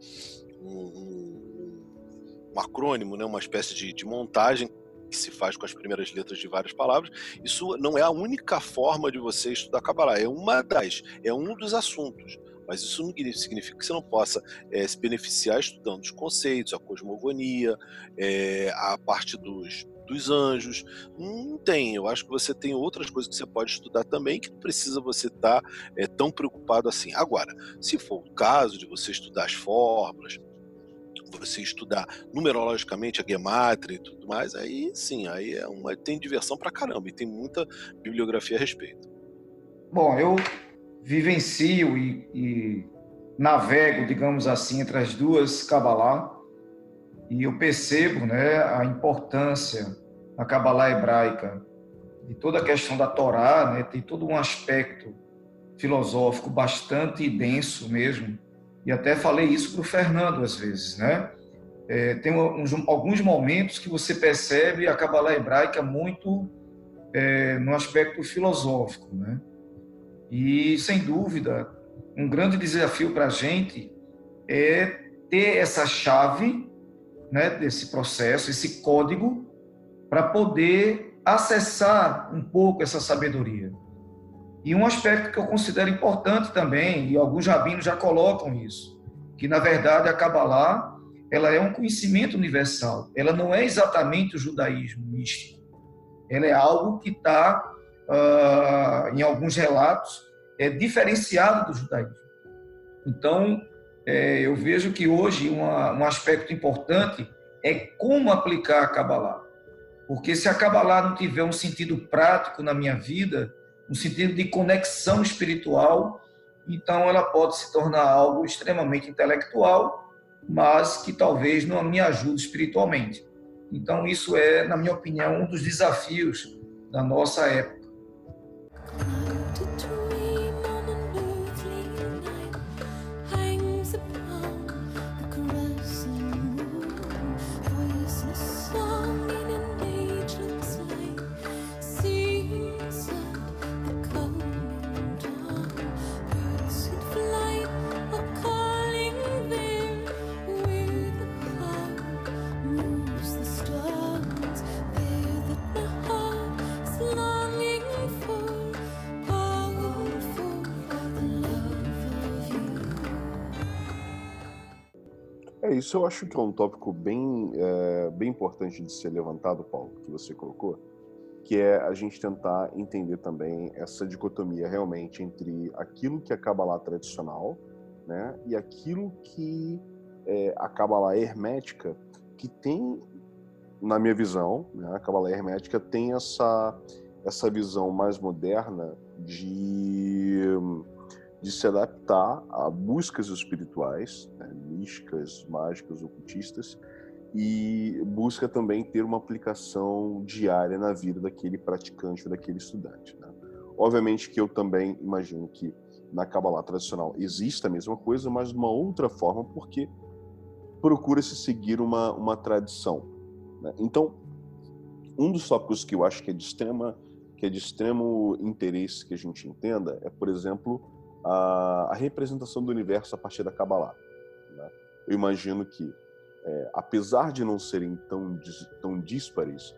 um, um acrônimo, né, uma espécie de, de montagem que se faz com as primeiras letras de várias palavras. Isso não é a única forma de você estudar Kabbalah, é uma das, é um dos assuntos. Mas isso não significa que você não possa é, se beneficiar estudando os conceitos, a cosmogonia, é, a parte dos, dos anjos. Não tem. Eu acho que você tem outras coisas que você pode estudar também que não precisa você estar tá, é, tão preocupado assim. Agora, se for o caso de você estudar as fórmulas, você estudar numerologicamente a gematria e tudo mais, aí sim, aí é uma tem diversão pra caramba e tem muita bibliografia a respeito. Bom, eu vivencio e, e navego, digamos assim, entre as duas Kabbalah e eu percebo, né, a importância da Kabbalah hebraica de toda a questão da Torá, né, tem todo um aspecto filosófico bastante denso mesmo, e até falei isso para o Fernando às vezes, né? É, tem uns, alguns momentos que você percebe a Kabbalah hebraica muito é, no aspecto filosófico, né? E sem dúvida, um grande desafio para a gente é ter essa chave, né, desse processo, esse código, para poder acessar um pouco essa sabedoria. E um aspecto que eu considero importante também, e alguns rabinos já colocam isso, que na verdade a Kabbalah ela é um conhecimento universal. Ela não é exatamente o judaísmo místico. Ela é algo que está, uh, ah, em alguns relatos, é diferenciado do judaísmo. Então, é, eu vejo que hoje uma, um aspecto importante é como aplicar a Kabbalah. Porque se a Kabbalah não tiver um sentido prático na minha vida, no sentido de conexão espiritual, então ela pode se tornar algo extremamente intelectual, mas que talvez não me ajude espiritualmente. Então isso é, na minha opinião, um dos desafios da nossa época. Isso eu acho que é um tópico bem, é, bem importante de ser levantado, Paulo, que você colocou, que é a gente tentar entender também essa dicotomia realmente entre aquilo que é a Kabbalah tradicional né, e aquilo que é a Kabbalah hermética, que tem, na minha visão, né, a Kabbalah hermética tem essa, essa visão mais moderna de de se adaptar a buscas espirituais, né, místicas, mágicas, ocultistas, e busca também ter uma aplicação diária na vida daquele praticante ou daquele estudante. Né? Obviamente que eu também imagino que na Kabbalah tradicional existe a mesma coisa, mas de uma outra forma, porque procura-se seguir uma, uma tradição. Né? Então, um dos tópicos que eu acho que é de extrema que é de extremo interesse que a gente entenda é, por exemplo, a, a representação do universo a partir da Kabbalah. Né? Eu imagino que, é, apesar de não serem tão, tão díspares,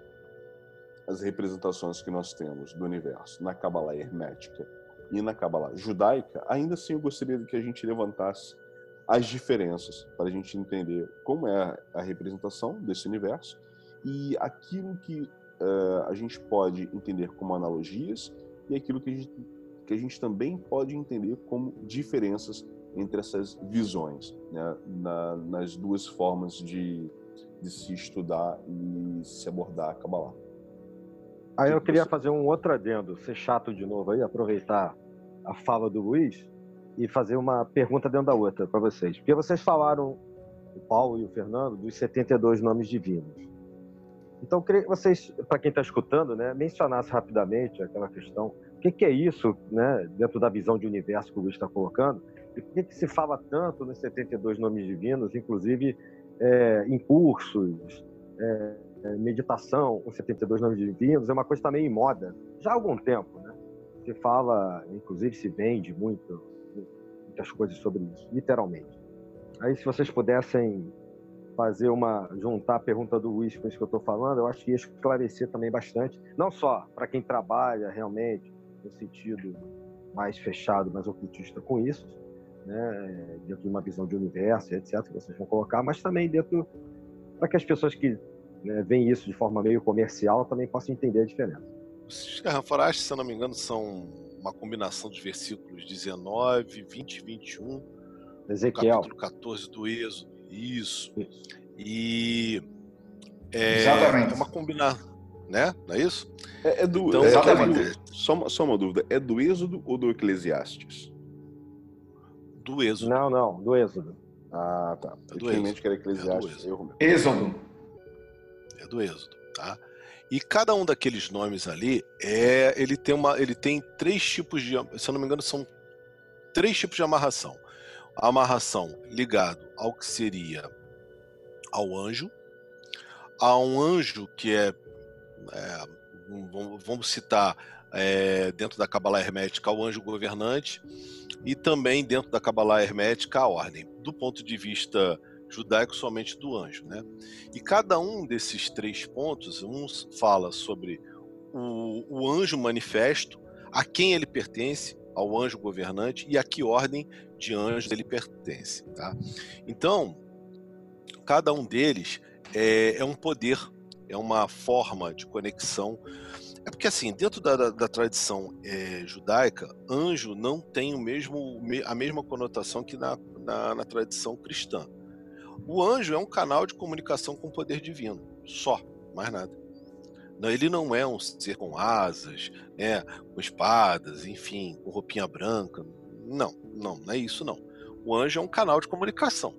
as representações que nós temos do universo na Kabbalah hermética e na Kabbalah judaica, ainda assim eu gostaria que a gente levantasse as diferenças para a gente entender como é a representação desse universo e aquilo que uh, a gente pode entender como analogias e aquilo que a gente que a gente também pode entender como diferenças entre essas visões, né, na, nas duas formas de, de, se estudar e se abordar a Kabbalah. Aí eu queria fazer um outro adendo, ser chato de novo aí, aproveitar a fala do Luiz e fazer uma pergunta dentro da outra para vocês. Porque vocês falaram, o Paulo e o Fernando, dos 72 nomes divinos. Então, eu queria que vocês, para quem está escutando, né, mencionasse rapidamente aquela questão que, que, é isso, né, dentro da visão de universo que o Luiz está colocando? E por que, que, se fala tanto nos 72 nomes divinos, inclusive é, em cursos, é, é meditação com 72 nomes divinos? É uma coisa também em moda, já há algum tempo. Né? Se fala, inclusive se vende muito, muitas coisas sobre isso, literalmente. aí se vocês pudessem fazer uma juntar a pergunta do Luiz com isso que eu estou falando, eu acho que ia esclarecer também bastante, não só para quem trabalha realmente no sentido mais fechado, mais ocultista com isso, né, dentro de uma visão de universo, etc, que vocês vão colocar, mas também dentro para que as pessoas que né, veem isso de forma meio comercial também possam entender a diferença. Os Garraforaste, se eu não me engano, são uma combinação de versículos 19, 20 e 21. Ezequiel. Capítulo 14 do Êxodo. Isso. isso. E é, Exatamente. é uma combinação, né? Não é isso? É, é do, Então, é, exatamente. é do- só, uma, só uma dúvida, é do Êxodo ou do Eclesiastes? Do Êxodo. Não, não, do Êxodo. Ah, tá. É do Êxodo. mente que era É Eclesiastes. do erro meu. Êxodo. É do Êxodo, tá? E cada um daqueles nomes ali é, ele tem uma, ele tem três tipos de, se eu não me engano, são três tipos de amarração. A amarração ligado ao que seria ao anjo, a um anjo que é, é, vamos- citar é, dentro da Cabala Hermética o anjo governante e também dentro da Cabala Hermética a ordem. Do ponto de vista judaico, somente do anjo, né? E cada um desses três pontos, um fala sobre o, o anjo manifesto, a quem ele pertence, ao anjo governante e a que ordem de anjos ele pertence, tá? Então, cada um deles é, é um poder, é uma forma de conexão. É porque assim, dentro da, da- da tradição é, judaica, anjo não tem o mesmo, me- a mesma conotação que na, na, na tradição cristã. O anjo é um canal de comunicação com o poder divino, só, mais nada. Não, ele não é um ser com asas, né, com espadas, enfim, com roupinha branca. Não, não, não é isso não. O anjo é um canal de comunicação.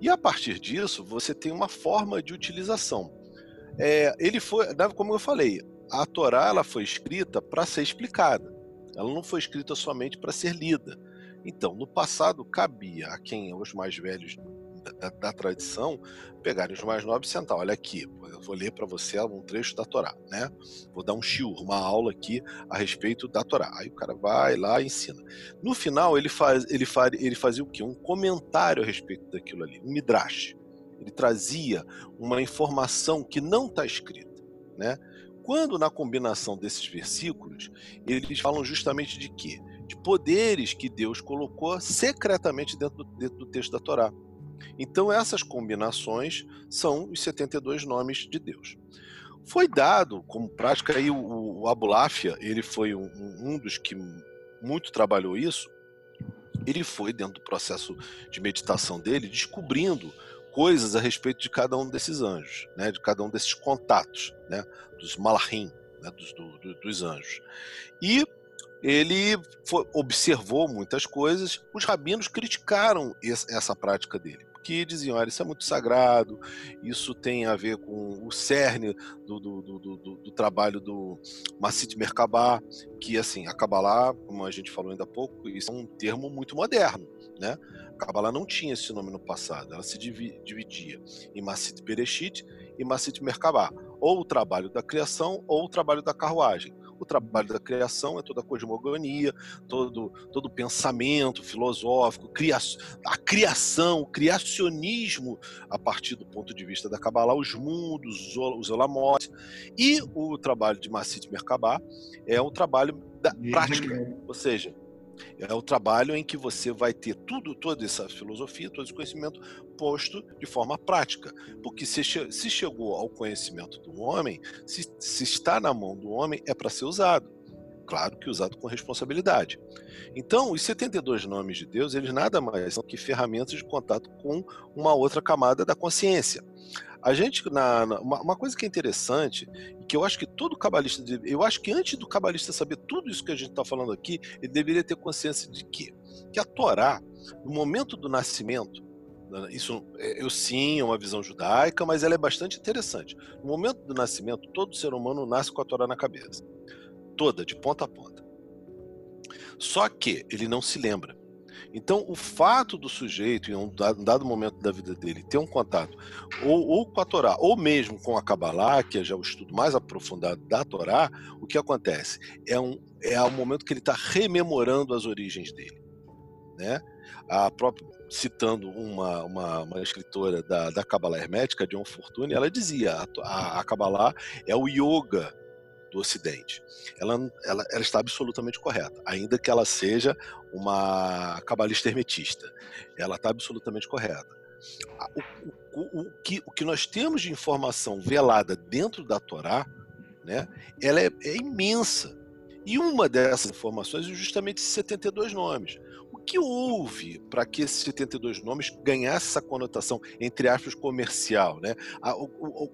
E a partir disso, você tem uma forma de utilização. É, ele foi, na- como eu falei, a Torá ela foi escrita para ser explicada. Ela não foi escrita somente para ser lida. Então, no passado, cabia a quem os mais velhos da, da- tradição pegarem os mais novos e sentar. Olha aqui, eu vou ler para você um trecho da Torá, né? Vou dar um shiur, uma aula aqui a respeito da Torá. Aí o cara vai lá e ensina. No final, ele, faz, ele, faz, ele fazia o quê? Um comentário a respeito daquilo ali, um midrash. Ele trazia uma informação que não está escrita, né? Quando na combinação desses versículos, eles falam justamente de quê? De poderes que Deus colocou secretamente dentro do, dentro do texto da Torá. Então, essas combinações são os 72 nomes de Deus. Foi dado como prática, aí o, o Abulafia, ele foi um, um dos que muito trabalhou isso, ele foi, dentro do processo de meditação dele, descobrindo coisas a respeito de cada um desses anjos, né, de cada um desses contatos, né, dos malachim, né, dos, do- do- dos anjos. E ele foi- observou muitas coisas, os rabinos criticaram essa prática dele, porque diziam, olha, isso é muito sagrado, isso tem a ver com o cerne do, do, do, do- do- do trabalho do Massit Merkabah, que assim, a Kabbalah, como a gente falou ainda há pouco, isso é um termo muito moderno, né? A Kabbalah não tinha esse nome no passado, ela se divi- dividia em Massit Bereshit e Massit Merkabah, ou o trabalho da criação ou o trabalho da carruagem. O trabalho da criação é toda a cosmogonia, todo todo o pensamento filosófico, cria- a criação, o criacionismo a partir do ponto de vista da Kabbalah, os mundos, os ol- os olamotes. E o trabalho de Massit Merkabah é o trabalho da prática, ou seja, é o trabalho em que você vai ter tudo, toda essa filosofia, todo esse conhecimento posto de forma prática. Porque se, se chegou ao conhecimento do homem, se, se está na mão do homem, é para ser usado. Claro que usado com responsabilidade. Então, os 72 nomes de Deus, eles nada mais são que ferramentas de contato com uma outra camada da consciência. A gente, na, na- uma, uma coisa que é interessante, que eu acho que todo cabalista, eu acho que antes do cabalista saber tudo isso que a gente está falando aqui, ele deveria ter consciência de quê? Que a Torá, no momento do nascimento, né, isso é, eu sim, é uma visão judaica, mas ela é bastante interessante. No momento do nascimento, todo ser humano nasce com a Torá na cabeça. Toda, de ponta a ponta. Só que ele não se lembra. Então, o fato do sujeito, em um dado, momento da vida dele, ter um contato ou, ou com a Torá, ou mesmo com a Kabbalah, que é já o estudo mais aprofundado da Torá, o que acontece? É um, é um momento que ele está rememorando as origens dele. né? A própria citando uma, uma, uma, escritora da, da Kabbalah Hermética, John Fortune, ela dizia a, a Kabbalah é o yoga do Ocidente. Ela, ela, ela, está absolutamente correta, ainda que ela seja uma cabalista hermetista. Ela está absolutamente correta. O, o, o, que, o que nós temos de informação velada dentro da Torá, né, ela é, é imensa. E uma dessas informações é justamente esses 72 nomes. O que houve para que esses 72 nomes ganhassem essa conotação, entre aspas, comercial? Né?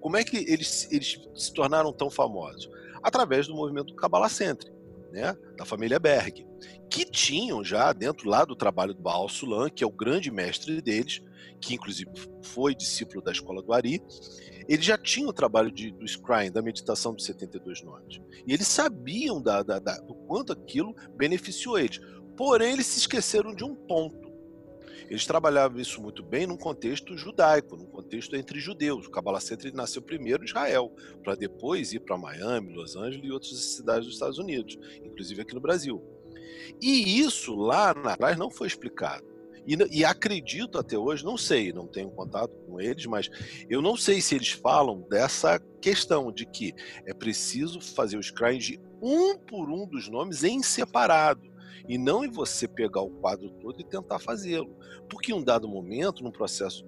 como é que eles, eles se tornaram tão famosos? Através do movimento Kabbalah Centre, né? da família Berg, que tinham já dentro lá do trabalho do Baal Sulam, que é o grande mestre deles, que inclusive foi discípulo da escola do Ari, eles já tinham o trabalho de, do Scrying, da meditação dos 72 nomes. E eles sabiam da, da, da, do quanto aquilo beneficiou eles. Porém, eles se esqueceram de um ponto. Eles trabalhavam isso muito bem num contexto judaico, num contexto entre judeus. O Kabbalah Center nasceu primeiro em Israel, para depois ir para Miami, Los Angeles e outras cidades dos Estados Unidos, inclusive aqui no Brasil. E isso lá atrás não foi explicado. E, e, acredito até hoje, não sei, não tenho contato com eles, mas eu não sei se eles falam dessa questão de que é preciso fazer os crimes de um por um dos nomes em separado. E não em você pegar o quadro todo e tentar fazê-lo. Porque em um dado momento, num processo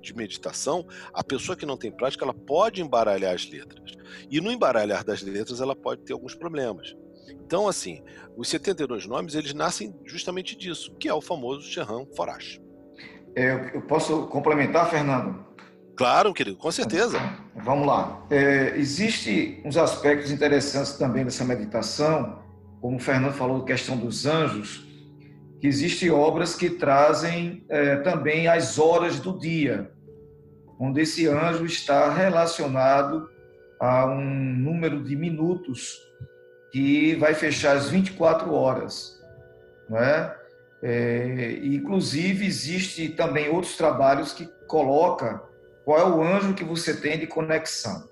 de meditação, a pessoa que não tem prática, ela pode embaralhar as letras. E no embaralhar das letras, ela pode ter alguns problemas. Então, assim, os 72 nomes, eles nascem justamente disso, que é o famoso Sherran Forash. É, eu posso complementar, Fernando? Claro, querido, com certeza. Vamos lá. É, Existem uns aspectos interessantes também dessa meditação, como o Fernando falou, questão dos anjos, que existem obras que trazem é, também as horas do dia, onde esse anjo está relacionado a um número de minutos que vai fechar às 24 horas. É? É, inclusive, existe também outros trabalhos que coloca qual é o anjo que você tem de conexão.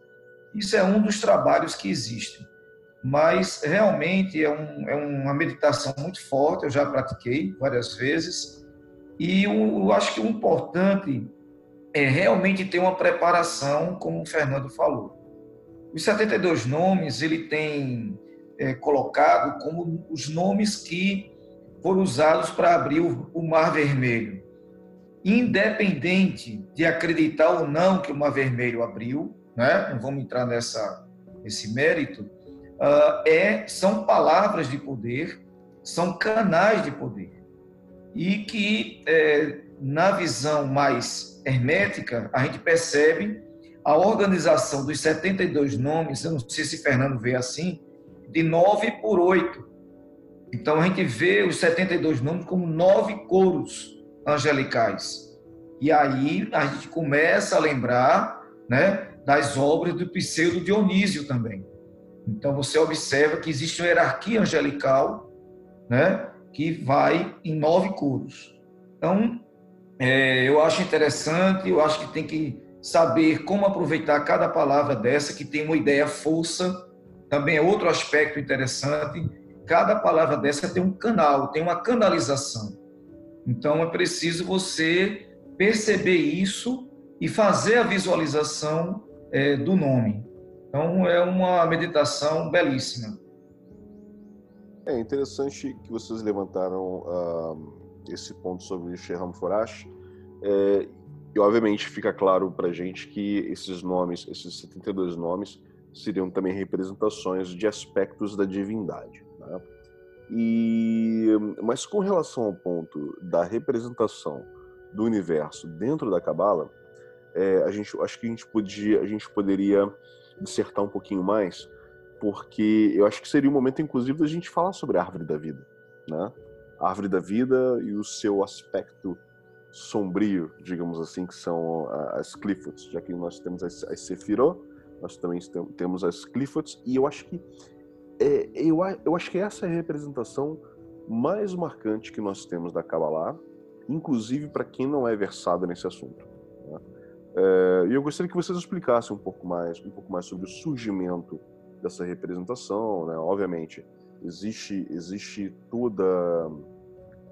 Isso é um dos trabalhos que existem. Mas realmente é, um, é uma meditação muito forte, eu já pratiquei várias vezes. E eu, eu acho que o importante é realmente ter uma preparação, como o Fernando falou. Os 72 nomes, ele tem é, colocado como os nomes que foram usados para abrir o, o Mar Vermelho. Independente de acreditar ou não que o Mar Vermelho abriu, né? não vamos entrar nessa, nesse mérito, é, são palavras de poder, são canais de poder. E que, é, na visão mais hermética, a gente percebe a organização dos 72 nomes, eu não sei se Fernando vê assim, de 9 por 8. Então a gente vê os 72 nomes como nove coros angelicais. E aí a gente começa a lembrar né, das obras do pseudo Dionísio também. Então você observa que existe uma hierarquia angelical né, que vai em nove coros. Então é, eu acho interessante, eu acho que tem que saber como aproveitar cada palavra dessa, que tem uma ideia força também é outro aspecto interessante. Cada palavra dessa tem um canal, tem uma canalização. Então é preciso você perceber isso e fazer a visualização é, do nome. Então é uma meditação belíssima. É interessante que vocês levantaram uh, esse ponto sobre o Sherram Forash. É, e obviamente fica claro para gente que esses nomes, esses 72 nomes, seriam também representações de aspectos da divindade. Né? E, mas com relação ao ponto da representação do universo dentro da Cabala, é, a gente acho que a gente podia, a gente poderia dissertar um pouquinho mais, porque eu acho que seria o um momento, inclusive, da gente falar sobre a árvore da vida, né? A árvore da vida e o seu aspecto sombrio, digamos assim, que são as Cliffords, já que nós temos as, as Sefirot, nós também temos as Cliffords, e eu acho que é, eu, eu acho que essa é a representação mais marcante que nós temos da Kabbalah, inclusive para quem não é versado nesse assunto. Né? É, e eu gostaria que vocês explicassem um pouco mais, um pouco mais sobre o surgimento dessa representação. Né? Obviamente, existe existe toda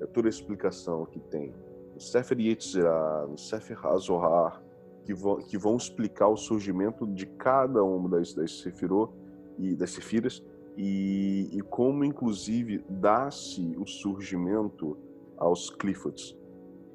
é toda a explicação que tem no Sefer Yetzirah, no Sefer Hazohar, que vão, que vão explicar o surgimento de cada uma das, das Sefirot e das Sefiras e, e como, inclusive, dá-se o surgimento aos Cliffords.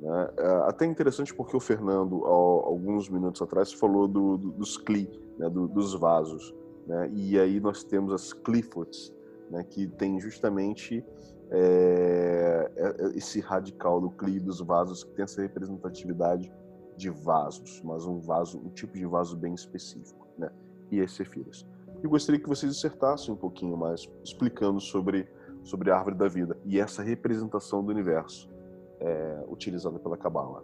Né? É até interessante porque o Fernando, alguns minutos atrás, falou do, do, dos Cli, né? do, dos vasos. Né? E aí nós temos as Cliffords, né? que tem justamente é, é, esse radical do Cli dos vasos, que tem essa representatividade de vasos, mas um vaso, um tipo de vaso bem específico, né? E as sefiras. Eu gostaria que vocês dissertassem um pouquinho mais, explicando sobre sobre a árvore da vida e essa representação do universo é, utilizada pela Kabbalah.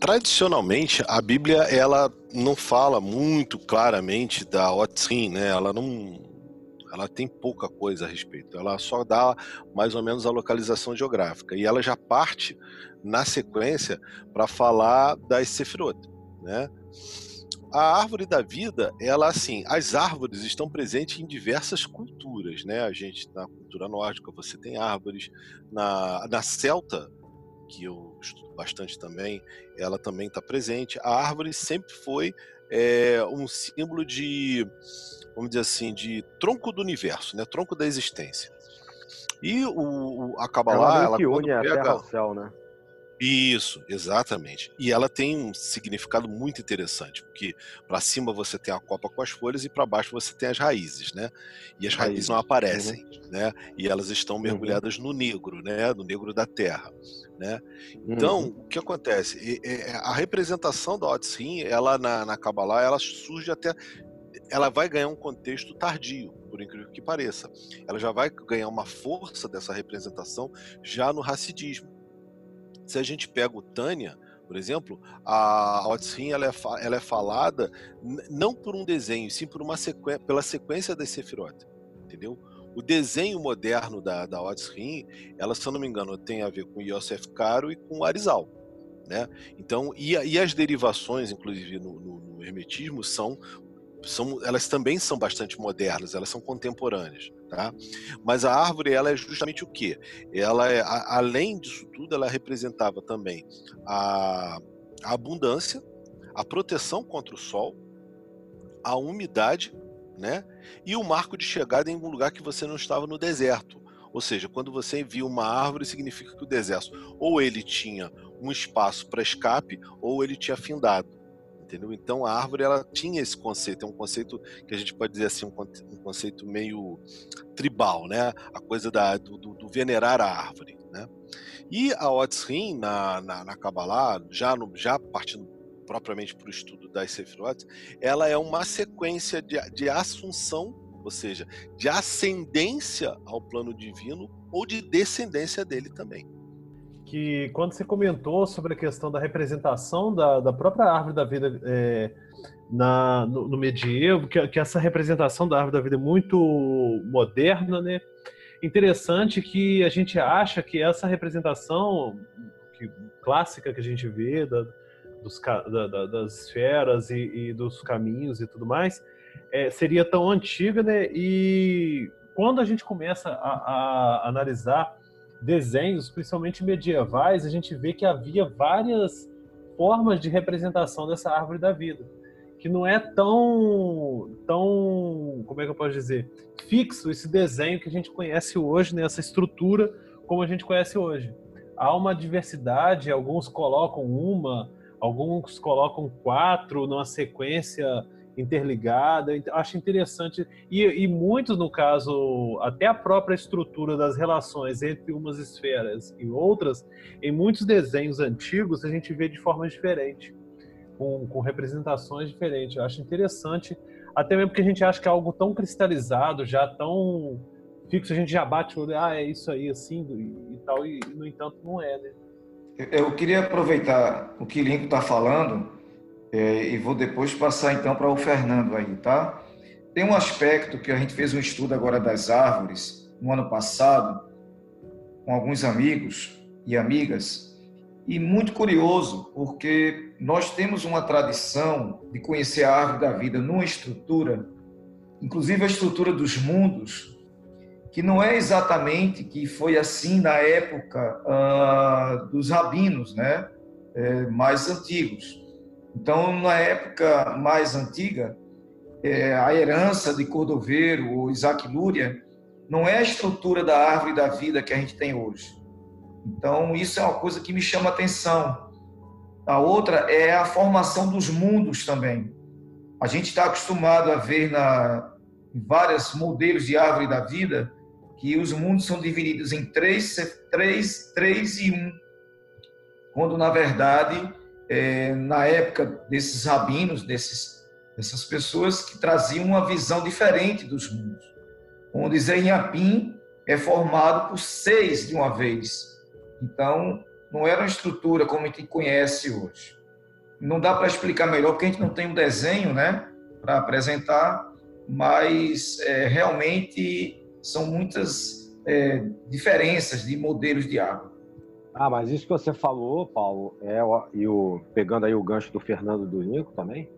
Tradicionalmente, a Bíblia ela não fala muito claramente da Otzrim, né? Ela não, ela tem pouca coisa a respeito. Ela só dá mais ou menos a localização geográfica e ela já parte na sequência para falar das Sefirot, né? A árvore da vida, ela assim, as árvores estão presentes em diversas culturas, né? A gente na cultura nórdica você tem árvores, na, na celta que eu estudo bastante também, ela também está presente. A árvore sempre foi é, um símbolo de, vamos dizer assim, de tronco do universo, né? Tronco da existência. E o, o a Kabbalah, ela, ela que une pega... a terra ao céu, né? Isso, exatamente. E ela tem um significado muito interessante, porque para cima você tem a copa com as folhas e para baixo você tem as raízes, né? E as raízes, raízes. não aparecem, uhum. né? E elas estão uhum. mergulhadas uhum. no negro, né? No negro da terra, né? Então, uhum. o que acontece? A representação da Otzrim, ela na, na Kabbalah, ela surge até ela vai ganhar um contexto tardio, por incrível que pareça. Ela já vai ganhar uma força dessa representação já no racidismo. Se a gente pega o Tânia, por exemplo, a Otzrim ela é, ela é falada não por um desenho, sim por uma sequência, pela sequência das Sefirot, entendeu? O desenho moderno da, da Otzrim, ela, se eu não me engano, tem a ver com Yosef Caro e com Arizal, né? Então, e, e as derivações, inclusive no, no, no hermetismo, são são, elas também são bastante modernas, elas são contemporâneas, tá? Mas a árvore, ela é justamente o quê? Ela é, a, além disso tudo, ela representava também a, a abundância, a proteção contra o sol, a umidade, né? E o marco de chegada em um lugar que você não estava no deserto. Ou seja, quando você envia uma árvore, significa que o deserto ou ele tinha um espaço para escape ou ele tinha findado entendeu? Então a árvore ela tinha esse conceito, é um conceito que a gente pode dizer assim, um conceito meio tribal, né? A coisa da, do, do venerar a árvore, né? E a Otzrim, na, na, na Kabbalah, já, no, já partindo propriamente para o estudo das Sefirot, ela é uma sequência de, de assunção, ou seja, de ascendência ao plano divino ou de descendência dele também que quando você comentou sobre a questão da representação da, da própria árvore da vida é, na, no, no, medievo, que, que, essa representação da árvore da vida é muito moderna, né? Interessante que a gente acha que essa representação que, clássica que a gente vê da, dos, da, das esferas e, e, dos caminhos e tudo mais é, seria tão antiga, né? E quando a gente começa a, a analisar desenhos, principalmente medievais, a gente vê que havia várias formas de representação dessa árvore da vida, que não é tão, tão, como é que eu posso dizer, fixo esse desenho que a gente conhece hoje, nessa né, estrutura como a gente conhece hoje. Há uma diversidade, alguns colocam uma, alguns colocam quatro numa sequência interligada. Então, acho interessante. E, e muitos, no caso, até a própria estrutura das relações entre umas esferas e outras, em muitos desenhos antigos, a gente vê de forma diferente, com, com representações diferentes. Eu acho interessante, até mesmo porque a gente acha que é algo tão cristalizado, já tão fixo, a gente já bate o olho, ah, é isso aí, assim, e, e tal, e, no entanto não é, né? Eu queria aproveitar o que Lincoln está falando é, e vou depois passar então para o Fernando aí, tá? Tem um aspecto que a gente fez um estudo agora das árvores no ano passado com alguns amigos e amigas e muito curioso porque nós temos uma tradição de conhecer a árvore da vida numa estrutura, inclusive a estrutura dos mundos, que não é exatamente que foi assim na época uh, dos rabinos, né? É, mais antigos. Então, na época mais antiga, é, a herança de Cordoveiro ou Isaac Lúria não é a estrutura da árvore da vida que a gente tem hoje. Então, isso é uma coisa que me chama atenção. A outra é a formação dos mundos também. A gente está acostumado a ver na, em vários modelos de árvore da vida que os mundos são divididos em três, três, três e um. Quando, na verdade, é, na época desses rabinos, desses, dessas pessoas que traziam uma visão diferente dos mundos, onde Zenhapim é formado por seis de uma vez. Então, não era uma estrutura como a gente conhece hoje. Não dá para explicar melhor, porque a gente não tem um desenho né, para apresentar, mas é, realmente são muitas é, diferenças de modelos de água. Ah, mas isso que você falou, Paulo, é, e o, pegando aí o gancho do Fernando do Nico também,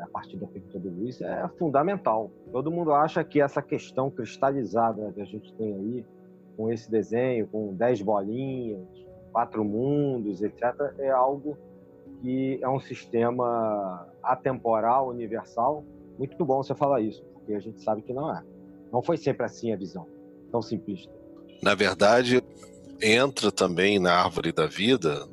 a partir da pergunta do Luiz, é fundamental. Todo mundo acha que essa questão cristalizada que a gente tem aí, com esse desenho, com dez bolinhas, quatro mundos, etc., é algo que é um sistema atemporal, universal. Muito bom você falar isso, porque a gente sabe que não é. Não foi sempre assim a visão, tão simplista. Na verdade, entra também na árvore da vida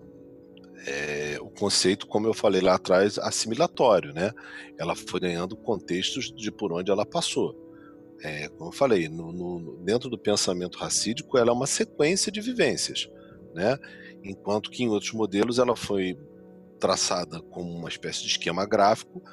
é, o conceito, como eu falei lá atrás, assimilatório, né? Ela foi ganhando contextos de por onde ela passou. É, como eu falei, no, no, dentro do pensamento racídico, ela é uma sequência de vivências, né? Enquanto que em outros modelos ela foi traçada como uma espécie de esquema gráfico,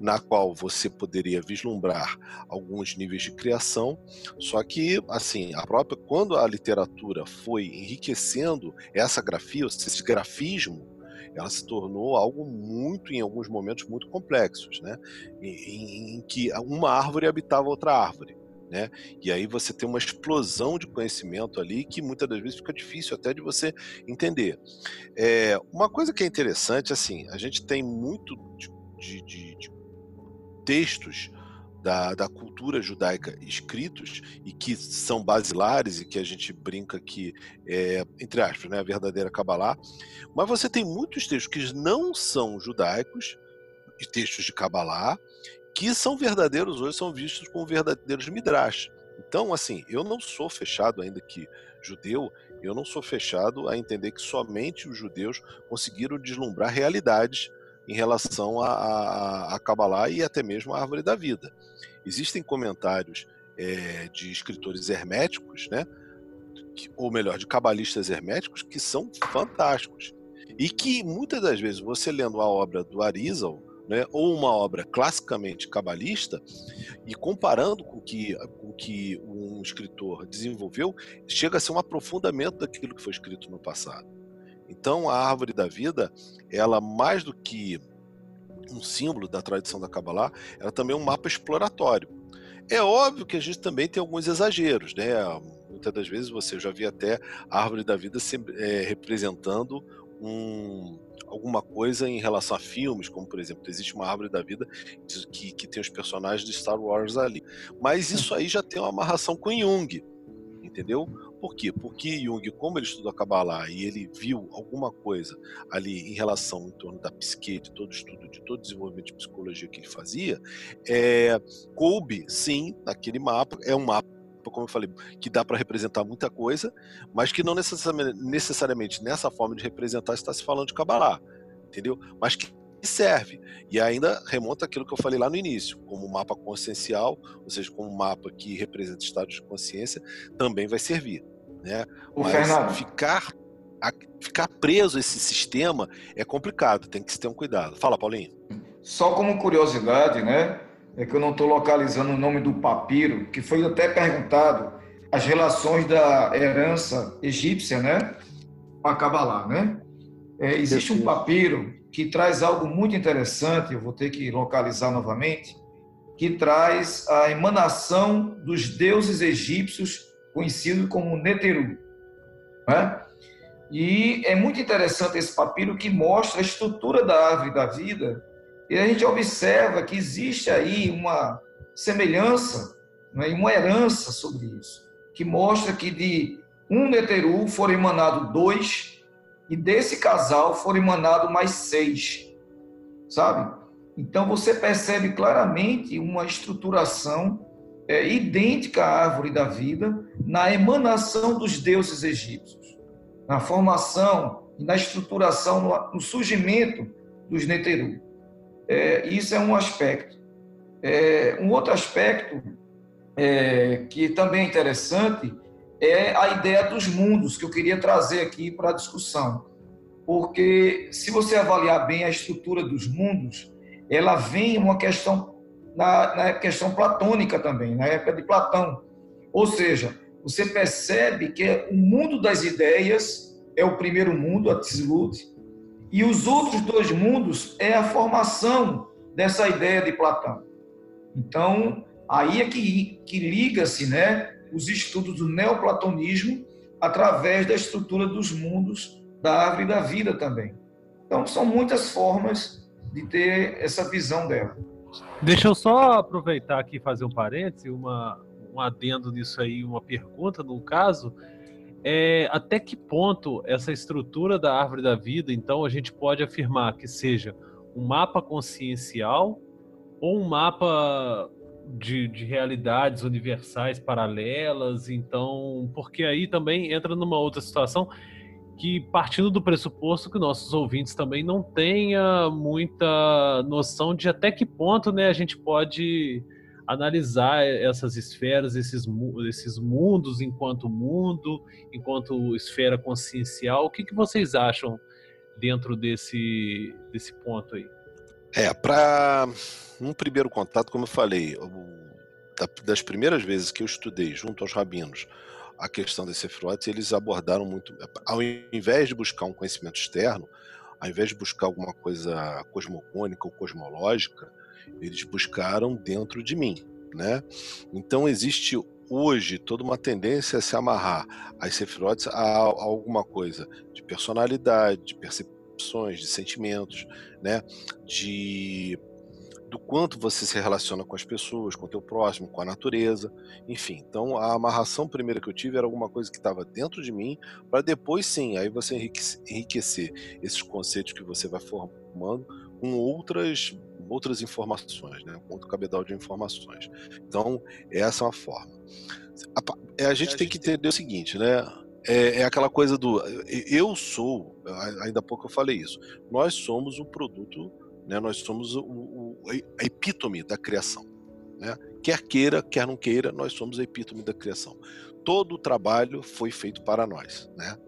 na qual você poderia vislumbrar alguns níveis de criação, só que assim, a própria quando a literatura foi enriquecendo essa grafia, esse grafismo, ela se tornou algo muito, em alguns momentos, muito complexos, né? em, em que uma árvore habitava outra árvore. Né? E aí você tem uma explosão de conhecimento ali que muitas das vezes fica difícil até de você entender. É, uma coisa que é interessante, assim, a gente tem muito de, de, de textos da, da, cultura judaica escritos e que são basilares e que a gente brinca que é, entre aspas, né, a verdadeira Kabbalah, mas você tem muitos textos que não são judaicos, textos de Kabbalah, que são verdadeiros hoje, são vistos como verdadeiros midrash. Então, assim, eu não sou fechado ainda que judeu, eu não sou fechado a entender que somente os judeus conseguiram deslumbrar realidades em relação a Kabbalah e até mesmo a árvore da vida. Existem comentários é, de escritores herméticos, né? Ou melhor, de cabalistas herméticos, que são fantásticos. E que muitas das vezes você lendo a obra do Arizal, né, ou uma obra classicamente cabalista, e comparando com que, o que um escritor desenvolveu, chega a ser um aprofundamento daquilo que foi escrito no passado. Então, a árvore da vida, ela mais do que um símbolo da tradição da Kabbalah, ela também é um mapa exploratório. É óbvio que a gente também tem alguns exageros, né? Muitas das vezes você já vê até a árvore da vida se, é, representando um, alguma coisa em relação a filmes, como por exemplo, existe uma árvore da vida que, que tem os personagens de Star Wars ali. Mas isso aí já tem uma amarração com Jung, entendeu? Por quê? Porque Jung, como ele estudou a Kabbalah e ele viu alguma coisa ali em relação em torno da psique, de todo estudo, de todo desenvolvimento de psicologia que ele fazia, é, coube, sim, naquele mapa, é um mapa como eu falei, que dá para representar muita coisa, mas que não necessariamente, nessa forma de representar está se falando de Kabbalah, entendeu? Mas que serve. E ainda remonta aquilo que eu falei lá no início, como mapa consciencial, ou seja, como mapa que representa estados de consciência, também vai servir. Né? O Mas Fernando. ficar a, ficar preso a esse sistema é complicado, tem que se ter um cuidado. Fala, Paulinho. Só como curiosidade, né? É que eu não estou localizando o nome do papiro, que foi até perguntado as relações da herança egípcia, né? Com a Kabbalah, né? É, existe um papiro que traz algo muito interessante, eu vou ter que localizar novamente, que traz a emanação dos deuses egípcios conhecido como Neteru. Né? E é muito interessante esse papiro que mostra a estrutura da árvore da vida, e a gente observa que existe aí uma semelhança né, uma herança sobre isso. que mostra que de um Neteru foram emanados dois, e desse casal foram emanados mais seis, sabe? Então você percebe claramente uma estruturação é, idêntica à árvore da vida na emanação dos deuses egípcios, na formação e na estruturação, no, no surgimento dos Neteru. É, isso é um aspecto. É, um outro aspecto é, que também é interessante é a ideia dos mundos, que eu queria trazer aqui para a discussão. Porque se você avaliar bem a estrutura dos mundos, ela vem uma questão na, na questão platônica também, na época de Platão. Ou seja, você percebe que o mundo das ideias é o primeiro mundo, a Tzlut, e os outros dois mundos é a formação dessa ideia de Platão. Então, aí é que, que liga-se né, os estudos do neoplatonismo através da estrutura dos mundos da árvore da vida também. Então, são muitas formas de ter essa visão dela. Deixa eu só aproveitar aqui e fazer um parêntese, uma, um adendo nisso aí, uma pergunta no caso. É, até que ponto essa estrutura da árvore da vida, então, a gente pode afirmar que seja um mapa consciencial ou um mapa de, de, realidades universais paralelas, então, porque aí também entra numa outra situação que partindo do pressuposto que nossos ouvintes também não tenha muita noção de até que ponto né, a gente pode analisar essas esferas, esses, esses mundos enquanto mundo, enquanto esfera consciencial. O que, que vocês acham dentro desse, desse ponto aí? É, para um primeiro contato, como eu falei, das primeiras vezes que eu estudei junto aos rabinos a questão desse Sefirot, eles abordaram muito. Ao invés de buscar um conhecimento externo, ao invés de buscar alguma coisa cosmogônica ou cosmológica, eles buscaram dentro de mim. Né? Então existe hoje toda uma tendência a se amarrar as Sefirot a, a alguma coisa de personalidade, de percepções, de sentimentos, né? de do quanto você se relaciona com as pessoas, com o teu próximo, com a natureza, enfim. Então a amarração primeira que eu tive era alguma coisa que estava dentro de mim, para depois sim, aí você enriquecer esses conceitos que você vai formando com outras outras informações, né? com outro cabedal de informações. Então essa é uma forma. A, a gente tem que entender o seguinte, né? É, é, aquela coisa do eu sou, ainda há pouco eu falei isso. Nós somos um produto né? Nós somos o, o, a epítome da criação. Né? Quer queira, quer não queira, nós somos a epítome da criação. Todo o trabalho foi feito para nós. Né?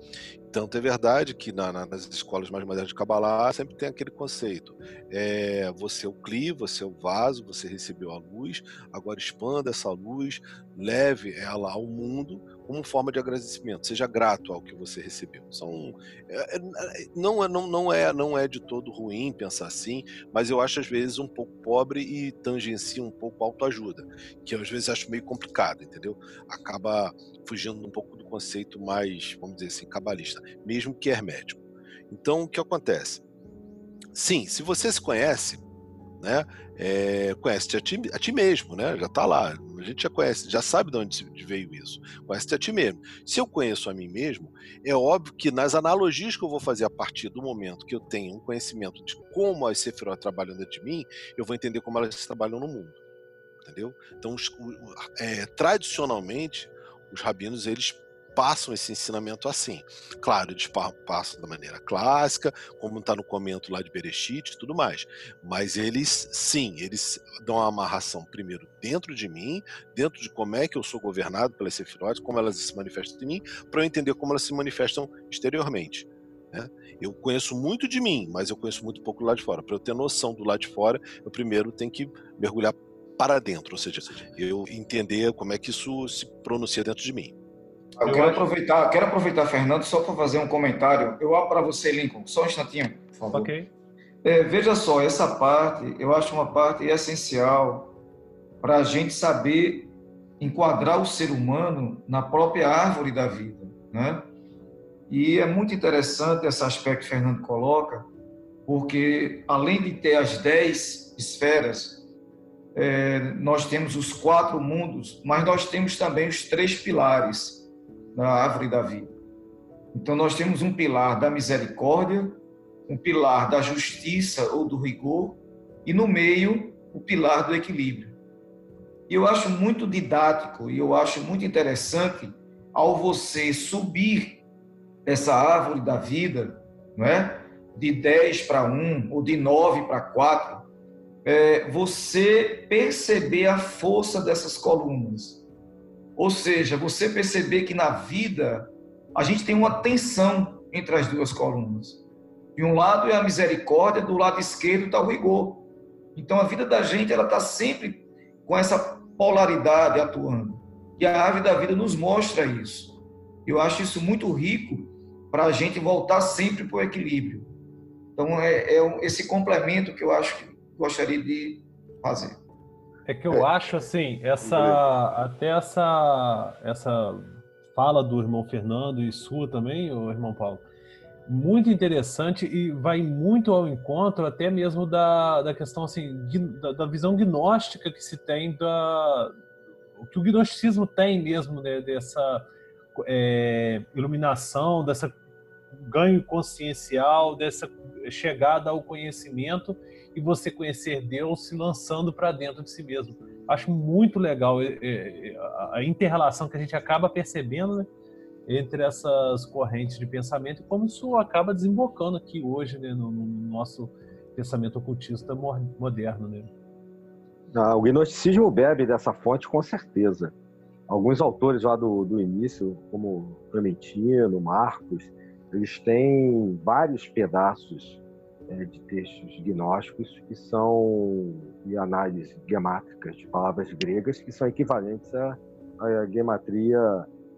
Tanto é verdade que na, na, nas escolas mais modernas de Kabbalah sempre tem aquele conceito. É, você é o cli, você é o vaso, você recebeu a luz, agora expanda essa luz, leve ela ao mundo como forma de agradecimento. Seja grato ao que você recebeu. São, é, é, não, é, não, não, é, não é de todo ruim pensar assim, mas eu acho às vezes um pouco pobre e tangencia um pouco autoajuda, que eu, às vezes acho meio complicado, entendeu? Acaba fugindo um pouco do conceito mais, vamos dizer assim, cabalista, mesmo que hermético. Então, o que acontece? Sim, se você se conhece, né? É, conhece a ti, a ti mesmo, né? Já está lá. A gente já conhece, já sabe de onde veio isso. Conhece a ti mesmo. Se eu conheço a mim mesmo, é óbvio que nas analogias que eu vou fazer a partir do momento que eu tenho um conhecimento de como as Sefirot trabalham dentro de mim, eu vou entender como elas trabalham no mundo. Entendeu? Então, é, tradicionalmente, os rabinos eles passam esse ensinamento assim. Claro, eles passam da maneira clássica, como está no comento lá de Bereshit e tudo mais. Mas eles, sim, eles dão a amarração primeiro dentro de mim, dentro de como é que eu sou governado pelas sefirot, como elas se manifestam em mim, para eu entender como elas se manifestam exteriormente. Né? Eu conheço muito de mim, mas eu conheço muito pouco do lado de fora. Para eu ter noção do lado de fora, eu primeiro tenho que mergulhar para dentro, ou seja, eu entender como é que isso se pronuncia dentro de mim. Eu, quero aproveitar, quero aproveitar, Fernando, só para fazer um comentário. Eu abro para você, Lincoln, só um instantinho, por favor. Ok. É, veja só, essa parte, eu acho uma parte essencial para a gente saber enquadrar o ser humano na própria árvore da vida, né? E é muito interessante esse aspecto que Fernando coloca, porque além de ter as dez esferas, é, nós temos os quatro mundos, mas nós temos também os três pilares da árvore da vida. Então, nós temos um pilar da misericórdia, um pilar da justiça ou do rigor, e no meio, o pilar do equilíbrio. E eu acho muito didático e eu acho muito interessante ao você subir essa árvore da vida, não é? de 10 para 1 ou de 9 para 4, é, você perceber a força dessas colunas. Ou seja, você perceber que na vida a gente tem uma tensão entre as duas colunas. De um lado é a misericórdia, do lado esquerdo está o rigor. Então a vida da gente ela está sempre com essa polaridade atuando. E a árvore da vida nos mostra isso. Eu acho isso muito rico para a gente voltar sempre para o equilíbrio. Então é, é, esse complemento que eu acho que gostaria de fazer. É que eu é. acho assim, essa até essa essa fala do irmão Fernando e sua também, o irmão Paulo, muito interessante e vai muito ao encontro até mesmo da, da questão assim da, da visão gnóstica que se tem da o que o gnosticismo tem mesmo né, dessa é, iluminação, dessa ganho consciencial, dessa chegada ao conhecimento e você conhecer Deus se lançando para dentro de si mesmo. Acho muito legal é, é, a interrelação que a gente acaba percebendo né, entre essas correntes de pensamento e como isso acaba desembocando aqui hoje né, no, no, nosso pensamento ocultista moderno. Né? Ah, o gnosticismo bebe dessa fonte com certeza. Alguns autores lá do, do início, como Clementino, Marcos, eles têm vários pedaços é, de textos gnósticos que são de análise gemátricas de palavras gregas que são equivalentes à, à gematria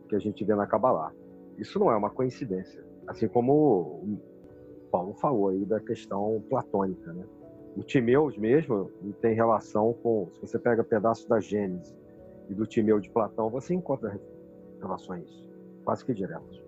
que a gente vê na Kabbalah. Isso não é uma coincidência. Assim como Paulo falou aí da questão platônica, né? O Timeus mesmo tem relação com, se você pega pedaços da Gênesis e do Timeu de Platão, você encontra relações quase que diretas.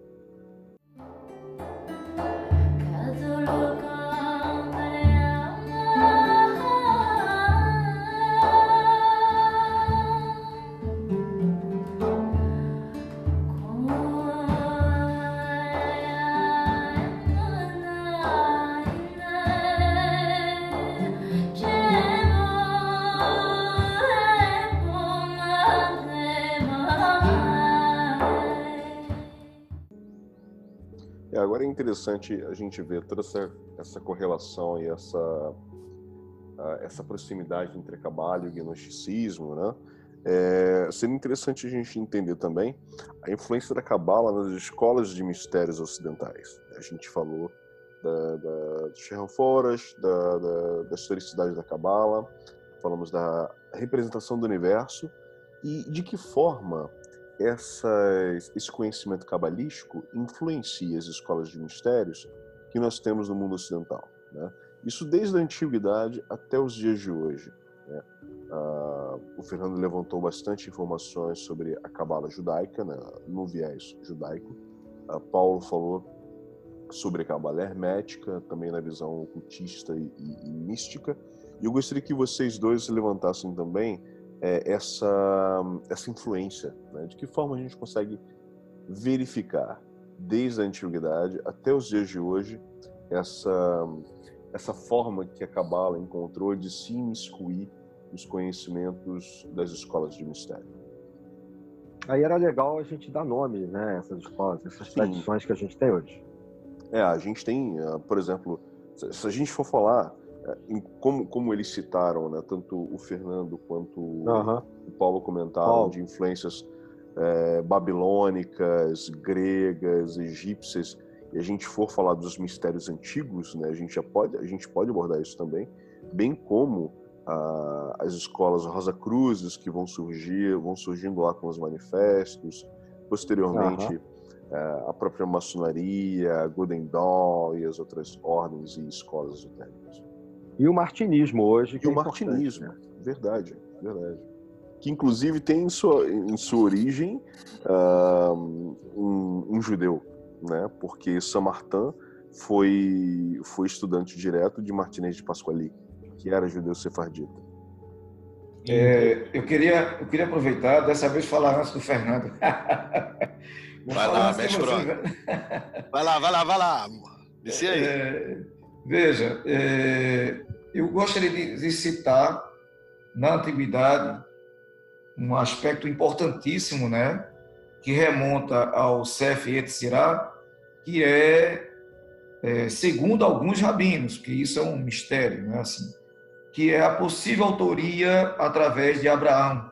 Interessante a gente ver toda essa, essa correlação e essa, essa proximidade entre Cabala e gnosticismo, né? É, seria interessante a gente entender também a influência da Cabala nas escolas de mistérios ocidentais. A gente falou da, da, do Foras, da, da, da historicidade da Cabala, falamos da representação do universo e de que forma essas, esse conhecimento cabalístico influencia as escolas de mistérios que nós temos no mundo ocidental. Né? Isso desde a antiguidade até os dias de hoje. Né? Ah, o Fernando levantou bastante informações sobre a cabala judaica, né? no viés judaico. Ah, Paulo falou sobre a cabala hermética, também na visão ocultista e, e, e mística. E eu gostaria que vocês dois levantassem também é, essa, essa influência? Né? De que forma a gente consegue verificar, desde a antiguidade até os dias de hoje, essa, essa forma que a Cabala encontrou de se imiscuir nos conhecimentos das escolas de mistério? Aí era legal a gente dar nome, né? Essas escolas, essas Sim. tradições que a gente tem hoje. É, a gente tem, ah, por exemplo, se a gente for falar como, como eles citaram, né, tanto o Fernando quanto o Paulo comentaram Paulo. de influências é, babilônicas, gregas, egípcias, e a gente for falar dos mistérios antigos, né, a gente já pode, a gente pode abordar isso também, bem como ah, as escolas Rosa Cruzes que vão surgir, vão surgindo lá com os manifestos, posteriormente uhum. a própria maçonaria, Golden Dawn e as outras ordens e escolas esotéricas. E o martinismo hoje. e o é martinismo, né? verdade, verdade. Que inclusive tem em sua, em sua origem uh, um, um, judeu, né? Porque Samartin foi, foi estudante direto de Martinez de Pasquali, que era judeu sefardita. É, eu, queria, eu queria aproveitar, dessa vez falar antes do Fernando. vai lá, mexe você... Vai lá, vai lá, vai lá. Desce aí. É, veja, é, eu gostaria de, de citar na antiguidade um aspecto importantíssimo, né, que remonta ao Sef Etzirá, que é, é, segundo alguns rabinos, que isso é um mistério, né, assim, que é a possível autoria através de Abraão,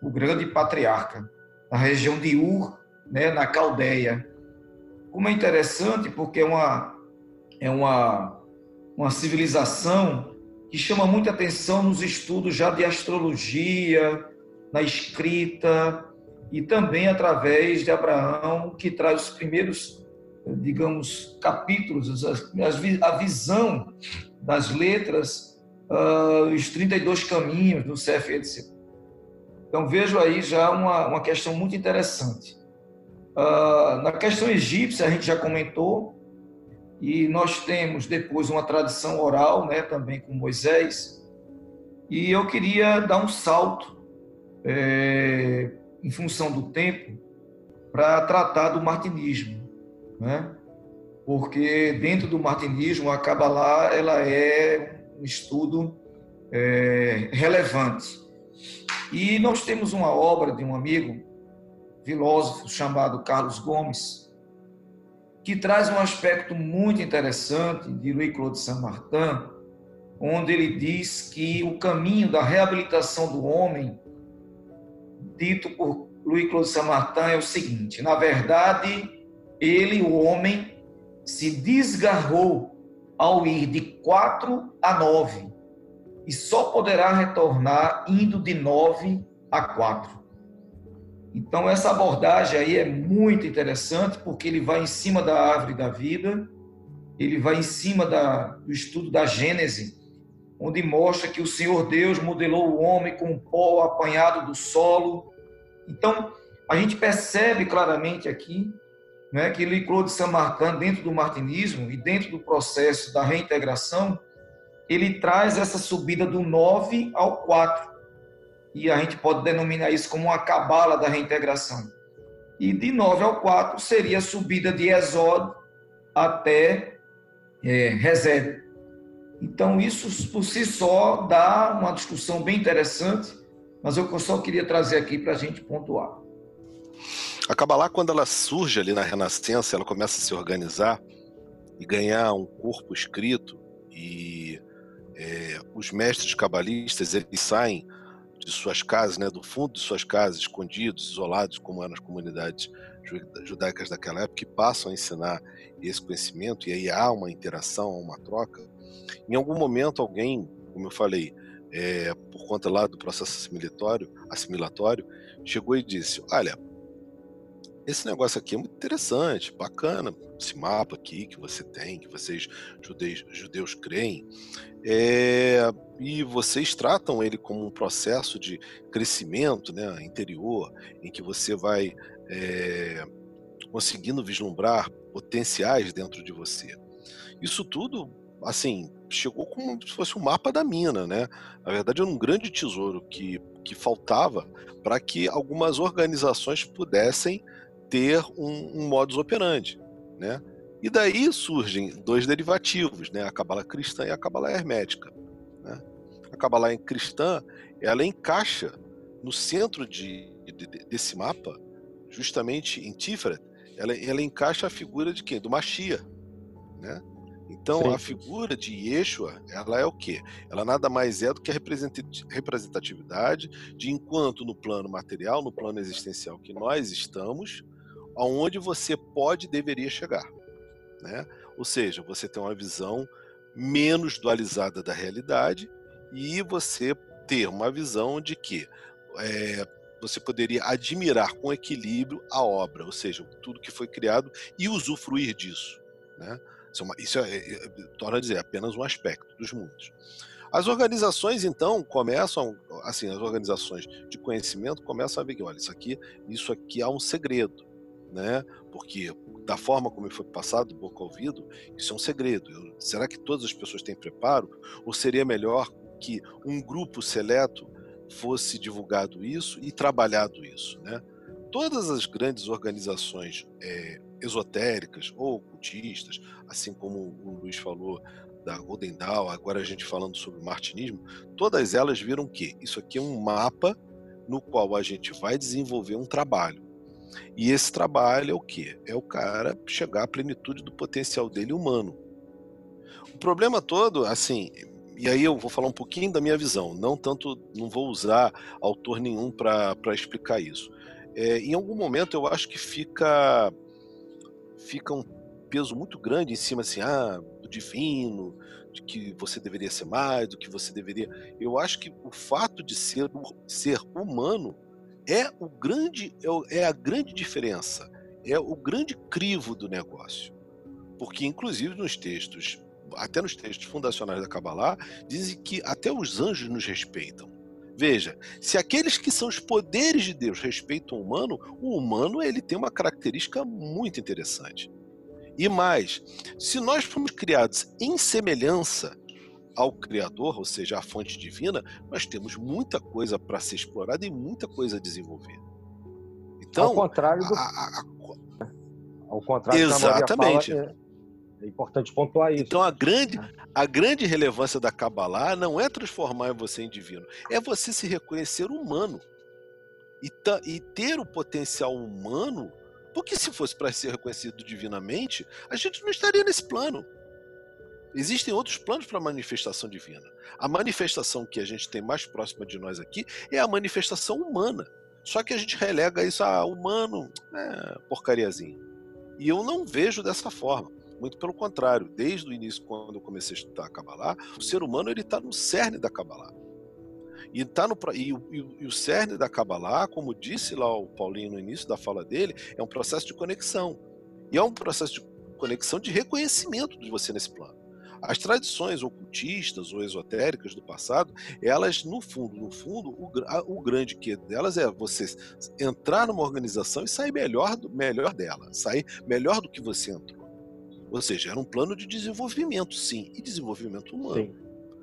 o grande patriarca, na região de Ur, né, na Caldeia. Como é interessante, porque é uma, é uma, uma civilização que chama muita atenção nos estudos já de astrologia, na escrita, e também através de Abraão, que traz os primeiros, digamos, capítulos, a visão das letras uh, os 32 caminhos do CFEDC. Então, vejo aí já uma, uma questão muito interessante. Uh, na questão egípcia, a gente já comentou, e nós temos depois uma tradição oral, né, também com Moisés, e eu queria dar um salto, é, em função do tempo, para tratar do martinismo, né? porque dentro do martinismo, a Kabbalah ela é um estudo é, relevante. E nós temos uma obra de um amigo, filósofo, chamado Carlos Gomes, que traz um aspecto muito interessante de Louis-Claude Saint-Martin, onde ele diz que o caminho da reabilitação do homem, dito por Louis-Claude Saint-Martin, é o seguinte: na verdade, ele, o homem, se desgarrou ao ir de 4 a 9 e só poderá retornar indo de 9 a 4. Então, essa abordagem aí é muito interessante porque ele vai em cima da árvore da vida, ele vai em cima da, do estudo da Gênese, onde mostra que o Senhor Deus modelou o homem com o pó apanhado do solo. Então, a gente percebe claramente aqui né, que Louis-Claude Saint-Martin, dentro do martinismo e dentro do processo da reintegração, ele traz essa subida do 9 ao 4. E a gente pode denominar isso como uma cabala da reintegração. E de 9 ao 4 seria a subida de Exod até é. Então, isso por si só dá uma discussão bem interessante, mas eu só queria trazer aqui para a gente pontuar. A Kabbalah, quando ela surge ali na Renascença, ela começa a se organizar e ganhar um corpo escrito e é, os mestres cabalistas eles saem de suas casas, né, do fundo de suas casas, escondidos, isolados, como eram as comunidades judaicas daquela época, que passam a ensinar esse conhecimento, e aí há uma interação, uma troca. Em algum momento, alguém, como eu falei, é, por conta lá do processo assimilatório, assimilatório, chegou e disse: Olha, esse negócio aqui é muito interessante, bacana, esse mapa aqui que você tem, que vocês judeus, judeus creem, é, e vocês tratam ele como um processo de crescimento né, interior, em que você vai é, conseguindo vislumbrar potenciais dentro de você. Isso tudo, assim, chegou como se fosse um mapa da mina, né? Na verdade, era um grande tesouro que, que faltava para que algumas organizações pudessem ter um, um modus operandi, né? E daí surgem dois derivativos, né? A cabala cristã e a cabala hermética. Né? A cabala cristã, ela encaixa no centro de, de, desse mapa, justamente em Tiferet, ela, ela encaixa a figura de quem? Do Machia, né? Então, Sim. a figura de Yeshua, ela é o quê? Ela nada mais é do que a representatividade de enquanto no plano material, no plano existencial que nós estamos, aonde você pode e deveria chegar. Né? Ou seja, você tem uma visão menos dualizada da realidade e você ter uma visão de que é, você poderia admirar com equilíbrio a obra, ou seja, tudo que foi criado e usufruir disso. Né? Isso, é, uma, isso é, é, torna a dizer, apenas um aspecto dos muitos. As organizações, então, começam, assim, as organizações de conhecimento começam a ver que, olha, isso aqui, isso aqui há um segredo né? Porque da forma como foi passado boca ao ouvido, isso é um segredo. Eu, será que todas as pessoas têm preparo? Ou seria melhor que um grupo seleto fosse divulgado isso e trabalhado isso, né? Todas as grandes organizações é, esotéricas ou ocultistas, assim como o Luiz falou da Golden Dawn, agora a gente falando sobre o martinismo, todas elas viram que isso aqui é um mapa no qual a gente vai desenvolver um trabalho. E esse trabalho é o que? É o cara chegar à plenitude do potencial dele humano. O problema todo, assim, e aí eu vou falar um pouquinho da minha visão, não tanto, não vou usar autor nenhum para explicar isso. É, em algum momento eu acho que fica fica um peso muito grande em cima assim, ah, do divino, de que você deveria ser mais, do que você deveria. Eu acho que o fato de ser ser humano é o grande é, é a grande diferença, é o grande crivo do negócio. Porque inclusive nos textos, até nos textos fundacionais da Kabbalah, dizem que até os anjos nos respeitam. Veja, se aqueles que são os poderes de Deus respeitam o humano, o humano ele tem uma característica muito interessante. E mais, se nós fomos criados em semelhança ao Criador, ou seja, à fonte divina, nós temos muita coisa para ser explorada e muita coisa a desenvolver. Então, ao contrário do. A, a, a... Ao contrário Exatamente. Fala, é, é importante pontuar isso. Então, a grande, a grande relevância da Kabbalah não é transformar você em divino, é você se reconhecer humano. E, e ter o potencial humano porque se fosse para ser reconhecido divinamente, a gente não estaria nesse plano. Existem outros planos para a manifestação divina. A manifestação que a gente tem mais próxima de nós aqui é a manifestação humana. Só que a gente relega isso a humano, é, porcariazinho. E eu não vejo dessa forma. Muito pelo contrário, desde o início, quando eu comecei a estudar a Kabbalah, o ser humano ele está no cerne da Kabbalah. E, tá no, e, e o cerne da Kabbalah, como disse lá o Paulinho no início da fala dele, é um processo de conexão. E é um processo de conexão de reconhecimento de você nesse plano. As tradições ocultistas ou esotéricas do passado, elas, no fundo, no fundo, o, o grande que delas é você entrar numa organização e sair melhor, do, melhor dela, sair melhor do que você entrou. Ou seja, era um plano de desenvolvimento, sim, e desenvolvimento humano. Sim.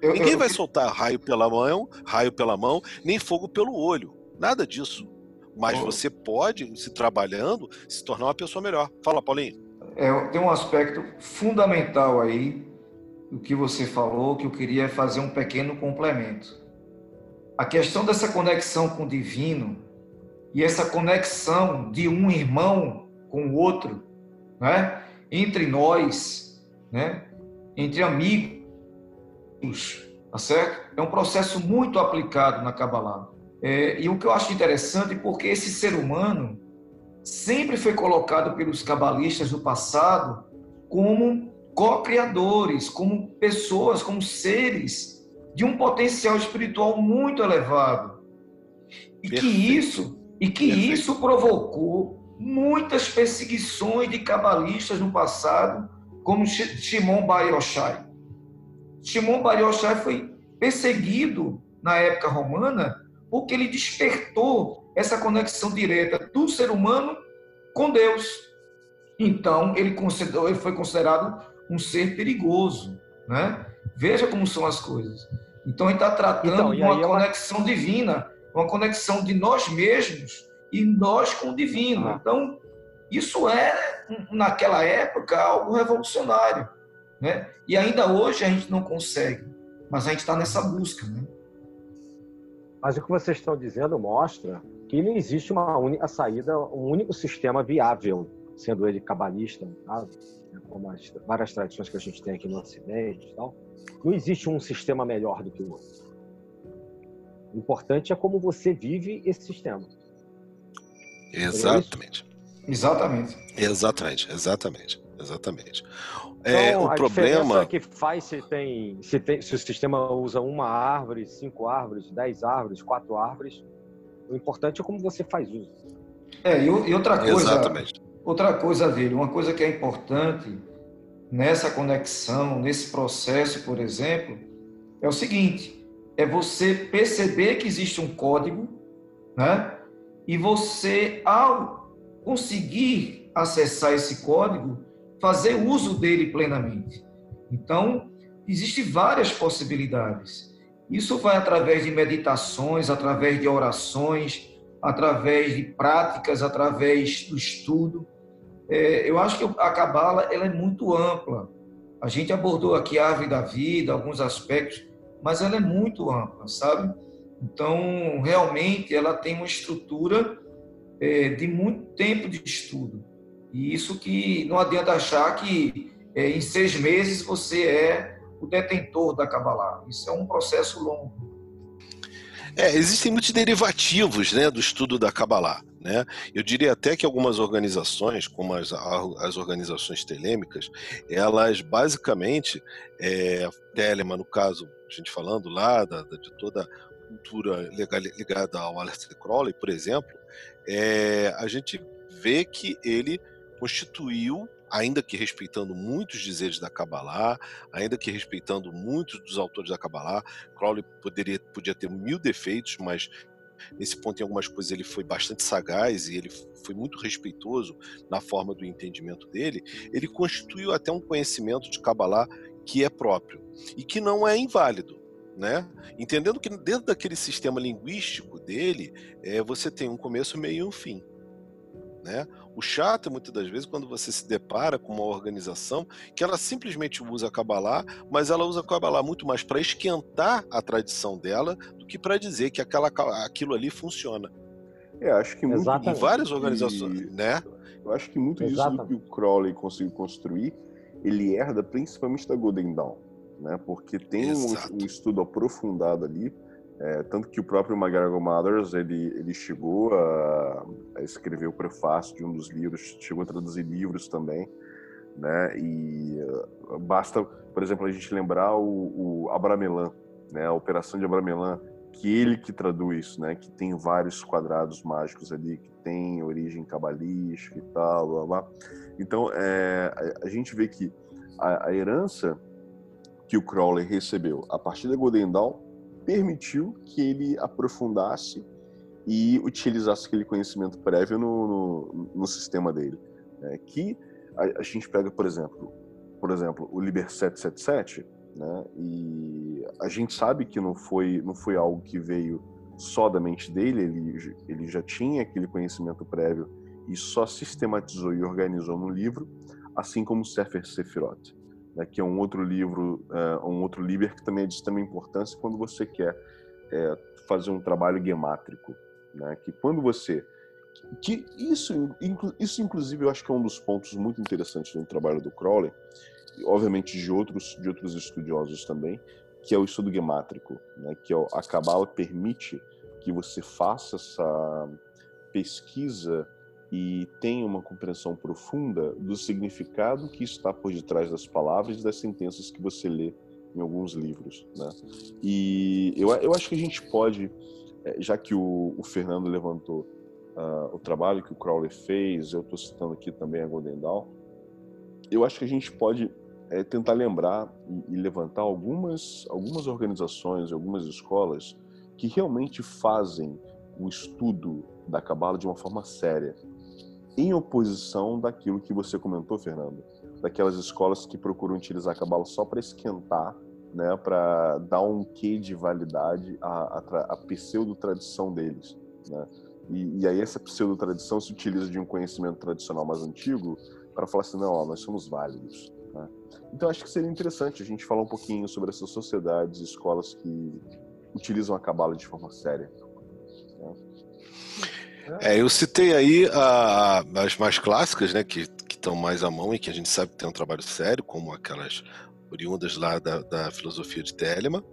Eu, Ninguém eu, vai soltar raio pela mão, raio pela mão, nem fogo pelo olho. Nada disso. Mas você pode, se trabalhando, se tornar uma pessoa melhor. Fala, Paulinho. É, tem um aspecto fundamental aí do que você falou que eu queria fazer um pequeno complemento. A questão dessa conexão com o divino e essa conexão de um irmão com o outro, né? Entre nós, né? Entre amigos tá certo? É um processo muito aplicado na Kabbalah. É, e o que eu acho interessante é porque esse ser humano sempre foi colocado pelos cabalistas do passado como co-criadores, como pessoas, como seres de um potencial espiritual muito elevado. E Perfeito. que isso e que Perfeito. isso provocou muitas perseguições de cabalistas no passado, como Shimon Bar Yochai. Shimon Bar Yochai foi perseguido na época romana porque ele despertou essa conexão direta do ser humano com Deus. Então, ele, ele foi considerado um ser perigoso. Né? Veja como são as coisas. Então, ele está tratando então, de uma conexão divina, uma conexão de nós mesmos e nós com o divino. Ah. Então, isso é, naquela época, algo revolucionário. Né? E ainda hoje a gente não consegue, mas a gente está nessa busca. Né? Mas o que vocês estão dizendo mostra que não existe uma única saída, um único sistema viável, sendo ele cabalista, tá? Como as várias tradições que a gente tem aqui no Ocidente. Tal. Não existe um sistema melhor do que o outro. O importante é como você vive esse sistema. Exatamente. Exatamente. Exatamente, exatamente, exatamente. É, então, o a problema é que faz se tem, se tem, se o sistema usa uma árvore, cinco árvores, dez árvores, quatro árvores, o importante é como você faz uso. É, e, outra coisa, Exatamente. Outra coisa, velho, uma coisa que é importante nessa conexão, nesse processo, por exemplo, é o seguinte: é você perceber que existe um código, né? E você, ao conseguir acessar esse código, fazer uso dele plenamente. Então, existem várias possibilidades. Isso vai através de meditações, através de orações, através de práticas, através do estudo. É, eu acho que a Cabala ela é muito ampla. A gente abordou aqui a árvore da vida, alguns aspectos, mas ela é muito ampla, sabe? Então, realmente, ela tem uma estrutura é, de muito tempo de estudo. E isso que não adianta achar que é, em seis meses você é o detentor da Kabbalah. Isso é um processo longo. É, existem muitos derivativos né, do estudo da Kabbalah. Né? Eu diria até que algumas organizações, como as, as organizações telêmicas, elas basicamente, é, Telema, no caso, a gente falando lá da, de toda a cultura ligada ao Aleister Crowley, por exemplo, é, a gente vê que ele constituiu ainda que respeitando muitos dizeres da Kabbalah, ainda que respeitando muitos dos autores da Kabbalah, Crowley poderia, podia ter mil defeitos, mas nesse ponto, em algumas coisas, ele foi bastante sagaz e ele foi muito respeitoso na forma do entendimento dele. Ele constituiu até um conhecimento de Kabbalah que é próprio e que não é inválido. Né? Entendendo que dentro daquele sistema linguístico dele, é, você tem um começo, meio e um fim. Né? O chato é muitas das vezes quando você se depara com uma organização que ela simplesmente usa a Kabbalah, mas ela usa a Kabbalah muito mais para esquentar a tradição dela do que para dizer que aquela, aquilo ali funciona. É, acho que muito em várias organizações, né? Eu acho que muito disso do que o Crowley conseguiu construir, ele herda principalmente da Golden Dawn, né? Porque tem um, um, estudo aprofundado ali é, tanto que o próprio McGregor Mothers ele, ele chegou a, a, escrever o prefácio de um dos livros, chegou a traduzir livros também, né? E uh, basta, por exemplo, a gente lembrar o, o Abramelin, né? A Operação de Abramelin, que ele que traduz, né? Que tem vários quadrados mágicos ali, que tem origem cabalística e tal, blá, blá. Então, é, a, a, gente vê que a, a herança que o Crowley recebeu a partir da Golden Dawn permitiu que ele aprofundasse e utilizasse aquele conhecimento prévio no, no, no sistema dele. Né? Que a, a, gente pega, por exemplo, por exemplo, o Liber 777, né? E a gente sabe que não foi não foi algo que veio só da mente dele, ele, ele já tinha aquele conhecimento prévio e só sistematizou e organizou no livro, assim como Sefer Sefirot né, que é um outro livro, uh, um outro Liber que também é de extrema importância quando você quer é, fazer um trabalho gemátrico, né, que quando você que isso, isso inclusive eu acho que é um dos pontos muito interessantes no trabalho do Crowley, e obviamente de outros de outros estudiosos também, que é o estudo gemátrico, né, que é a Cabala permite que você faça essa pesquisa e tem uma compreensão profunda do significado que está por detrás das palavras e das sentenças que você lê em alguns livros, né? E eu, eu acho que a gente pode, eh, já que o, o Fernando levantou uh, o trabalho que o Crowley fez, eu estou citando aqui também a Golden Dawn, eu acho que a gente pode é, tentar lembrar e, e, levantar algumas, algumas organizações, algumas escolas que realmente fazem o estudo da Cabala de uma forma séria, em oposição daquilo que você comentou, Fernando, daquelas escolas que procuram utilizar a cabala só para esquentar, né, para dar um quê de validade à, à, à pseudo-tradição deles, né? E, e, aí essa pseudo-tradição se utiliza de um conhecimento tradicional mais antigo para falar assim, não, ó, nós somos válidos. Né? Então acho que seria interessante a gente falar um pouquinho sobre essas sociedades, escolas que utilizam a cabala de forma séria. É, eu citei aí a, as mais clássicas, né, que estão mais à mão e que a gente sabe que tem um trabalho sério, como aquelas oriundas lá da, da filosofia de Telemann.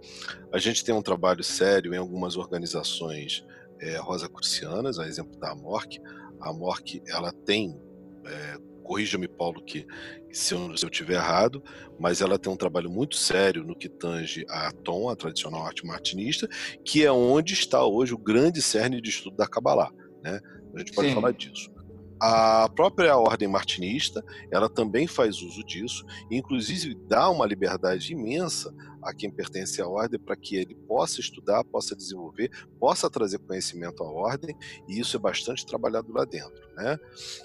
A gente tem um trabalho sério em algumas organizações é, rosacrucianas, a exemplo da AMORC. A AMORC, ela tem, é, corrija-me Paulo que se eu, se eu tiver errado, mas ela tem um trabalho muito sério no que tange a Tom, a tradicional arte martinista, que é onde está hoje o grande cerne de estudo da Kabbalah. Né? A gente pode Sim. falar disso. A própria ordem martinista, ela também faz uso disso, inclusive dá uma liberdade imensa a quem pertence à ordem para que ele possa estudar, possa desenvolver, possa trazer conhecimento à ordem, e isso é bastante trabalhado lá dentro. Né?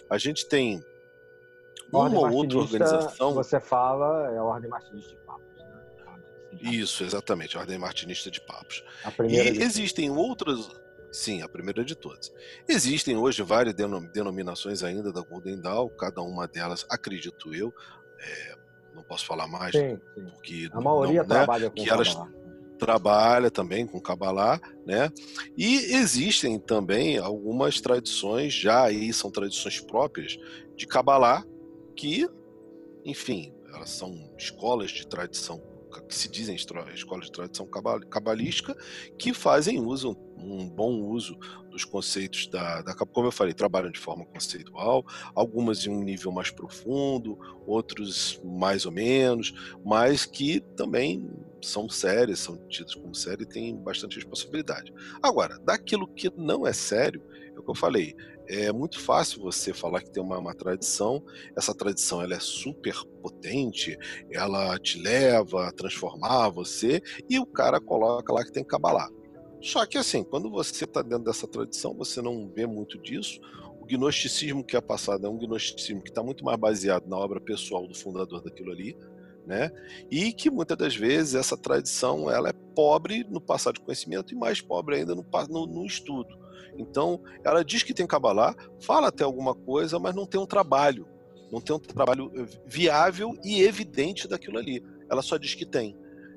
A gente tem uma ou outra organização. Você fala é a ordem martinista de Papos. Né? Isso, exatamente, a Ordem Martinista de Papos. E existem outras. Sim, a primeira de todas. Existem hoje várias denominações ainda da Golden Dawn, cada uma delas, acredito eu, é, não posso falar mais, sim, sim. porque. A maioria não, né, trabalha com que elas trabalha também com Kabbalah, né? E existem também algumas tradições, já aí são tradições próprias de Kabbalah, que, enfim, elas são escolas de tradição que se dizem escolas de tradição cabalística, que fazem uso, um bom uso dos conceitos da, da como eu falei, trabalham de forma conceitual, algumas em um nível mais profundo, outros mais ou menos, mas que também são sérias, são tidas como sérias e têm bastante responsabilidade. Agora, daquilo que não é sério, é o que eu falei, é muito fácil você falar que tem uma, uma, tradição, essa tradição ela é super potente, ela te leva a transformar você, e o cara coloca lá que tem que cabalar. Só que assim, quando você está dentro dessa tradição, você não vê muito disso. O gnosticismo que é passado é um gnosticismo que está muito mais baseado na obra pessoal do fundador daquilo ali, né? E que muitas das vezes essa tradição ela é pobre no passado de conhecimento e mais pobre ainda no, no, no estudo. Então, ela diz que tem Kabbalah, fala até alguma coisa, mas não tem um trabalho, não tem um trabalho viável e evidente daquilo ali. Ela só diz que tem.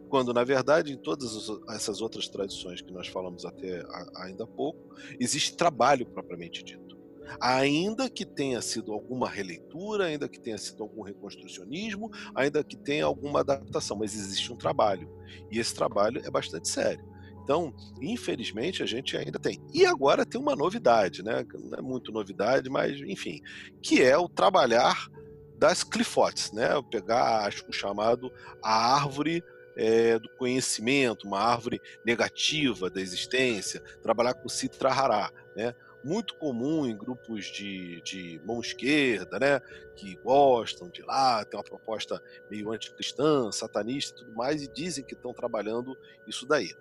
Quando, na verdade, em todas essas outras tradições que nós falamos até ainda há pouco, existe trabalho propriamente dito. Ainda que tenha sido alguma releitura, ainda que tenha sido algum reconstrucionismo, ainda que tenha alguma adaptação, mas existe um trabalho. E esse trabalho é bastante sério. Então, infelizmente, a gente ainda tem. E agora tem uma novidade, né? Não é muito novidade, mas enfim, que é o trabalhar das clifotes, né? pegar acho, o chamado a árvore é, do conhecimento, uma árvore negativa da existência, trabalhar com o Citra Hará, né? muito comum em grupos de, de mão esquerda, né, que gostam de lá, tem uma proposta meio anticristã, satanista e tudo mais, e dizem que estão trabalhando isso daí.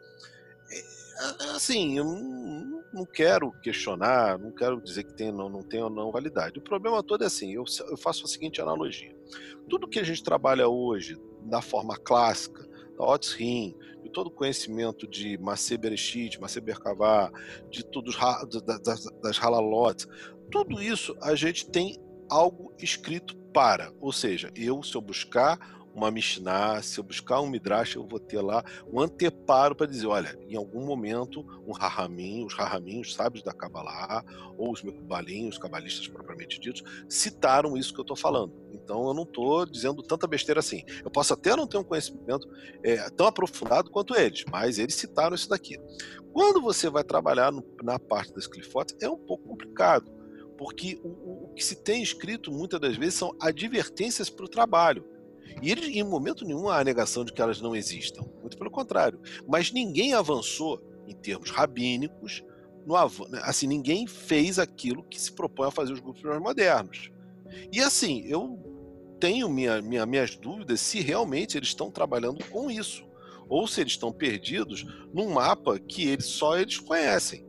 É, assim, eu não, quero questionar, não quero dizer que tem, não, não tem ou não validade. O problema todo é assim, eu, eu faço a seguinte analogia. Tudo que a gente trabalha hoje da forma clássica, da Otis Rim, de todo o conhecimento de Macê Bereshit, Macê Berkavá, de todos das, das Halalot, tudo isso a gente tem algo escrito para. Ou seja, eu, se eu buscar uma Mishnah, se eu buscar um Midrash, eu vou ter lá um anteparo para dizer, olha, em algum momento, um Rahamim, os Rahamim, os sábios da Kabbalah, ou os Mekubalim, os cabalistas propriamente ditos, citaram isso que eu estou falando. Então eu não estou dizendo tanta besteira assim. Eu posso até não ter um conhecimento é, tão aprofundado quanto eles, mas eles citaram isso daqui. Quando você vai trabalhar no, na parte das clifotes, é um pouco complicado, porque o, o que se tem escrito muitas das vezes são advertências para o trabalho. E eles, em momento nenhum, há a negação de que elas não existam. Muito pelo contrário. Mas ninguém avançou em termos rabínicos, no, né, assim, ninguém fez aquilo que se propõe a fazer os grupos mais modernos. E assim, eu tenho minha, minha, minhas dúvidas se realmente eles estão trabalhando com isso. Ou se eles estão perdidos num mapa que eles só eles conhecem.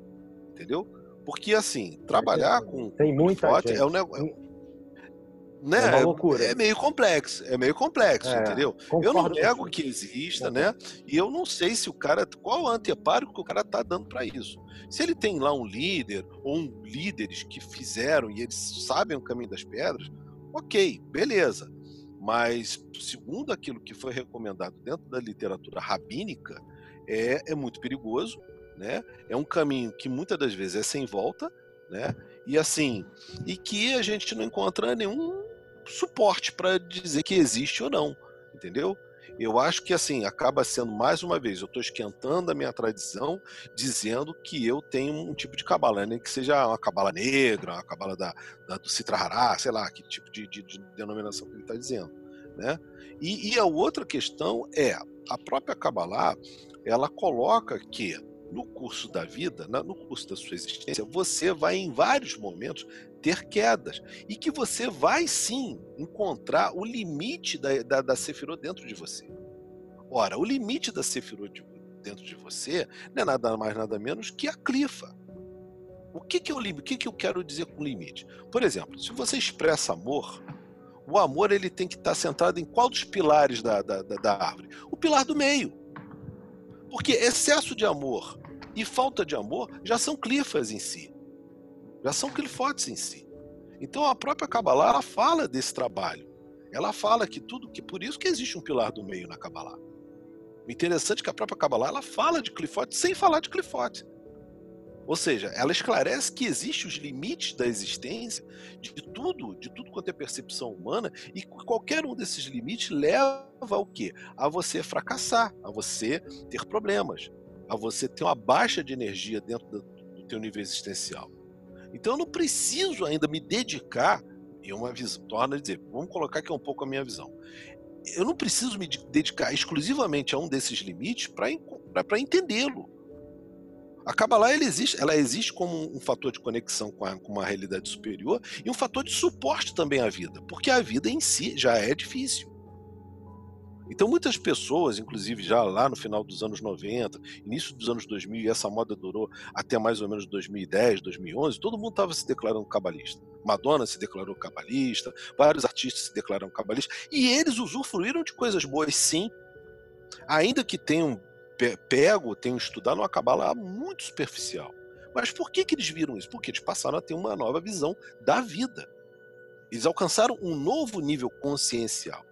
Entendeu? Porque assim, trabalhar com tem muita gente. é um negócio né? É uma loucura. É meio complexo, é meio complexo, é, entendeu? Eu não nego que exista, né? E eu não sei se o cara, qual o anteparo que o cara tá dando para isso. Se ele tem lá um líder ou um líderes que fizeram e eles sabem o caminho das pedras, ok, beleza. Mas segundo aquilo que foi recomendado dentro da literatura rabínica, é, é muito perigoso, né? É um caminho que muitas das vezes é sem volta, né? E assim, e que a gente não encontra nenhum suporte para dizer que existe ou não, entendeu? Eu acho que assim acaba sendo mais uma vez, eu estou esquentando a minha tradição, dizendo que eu tenho um tipo de cabala, nem que seja uma cabala negra, uma cabala da, da do sei lá, que tipo de, de, de denominação que ele está dizendo, né? E, e, a outra questão é a própria Kabbalah, ela coloca que no curso da vida, no curso da sua existência, você vai em vários momentos ter quedas. E que você vai sim encontrar o limite da, da, da Sefirot dentro de você. Ora, o limite da Sefirot dentro de você não é nada mais, nada menos que a clifa. O que, que é o que, que eu quero dizer com limite? Por exemplo, se você expressa amor, o amor ele tem que estar centrado em qual dos pilares da, da, da árvore? O pilar do meio. Porque excesso de amor e falta de amor já são clifas em si. Já são clifotes em si. Então a própria Kabbalah ela fala desse trabalho. Ela fala que tudo que por isso que existe um pilar do meio na Kabbalah. O interessante é que a própria Kabbalah ela fala de clifote sem falar de clifote. Ou seja, ela esclarece que existem os limites da existência de tudo, de tudo quanto é percepção humana, e qualquer um desses limites leva ao quê? A você fracassar, a você ter problemas, a você ter uma baixa de energia dentro do, teu nível existencial. Então eu não preciso ainda me dedicar, e uma visão, torna a dizer, vamos colocar aqui um pouco a minha visão. Eu não preciso me dedicar exclusivamente a um desses limites para entendê-lo a Kabbalah ela existe, ela existe como um fator de conexão com, a, com uma realidade superior e um fator de suporte também à vida, porque a vida em si já é difícil. Então muitas pessoas, inclusive já lá no final dos anos 90, início dos anos 2000, e essa moda durou até mais ou menos 2010, 2011, todo mundo estava se declarando cabalista. Madonna se declarou cabalista, vários artistas se declararam cabalistas, e eles usufruíram de coisas boas sim, ainda que tenham pego, tenho estudado uma cabala muito superficial. Mas por que, que eles viram isso? Porque eles passaram a ter uma nova visão da vida. Eles alcançaram um novo nível consciencial.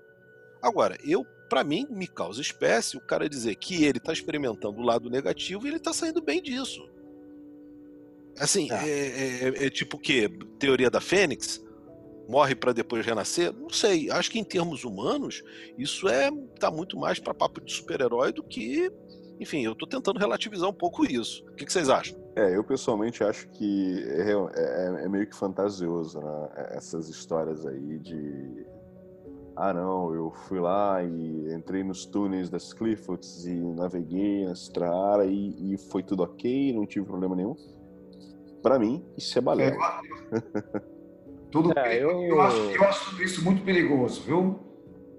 Agora, eu, para mim, me causa espécie o cara dizer que ele está experimentando o lado negativo e ele está saindo bem disso. Assim, é, é, é, é tipo o quê? Teoria da Fênix? morre para depois renascer? Não sei. Acho que em termos humanos, isso é tá muito mais para papo de super-herói do que. Enfim, eu estou tentando relativizar um pouco isso. O que, que vocês acham? É, eu pessoalmente acho que é, é, é meio que fantasioso, né? Essas histórias aí de. Ah, não, eu fui lá e entrei nos túneis das Cliffords e naveguei na Estrara e, e foi tudo ok, não tive problema nenhum. Para mim, isso é balela. É. Tudo é, eu... Eu, acho, eu acho isso muito perigoso, viu?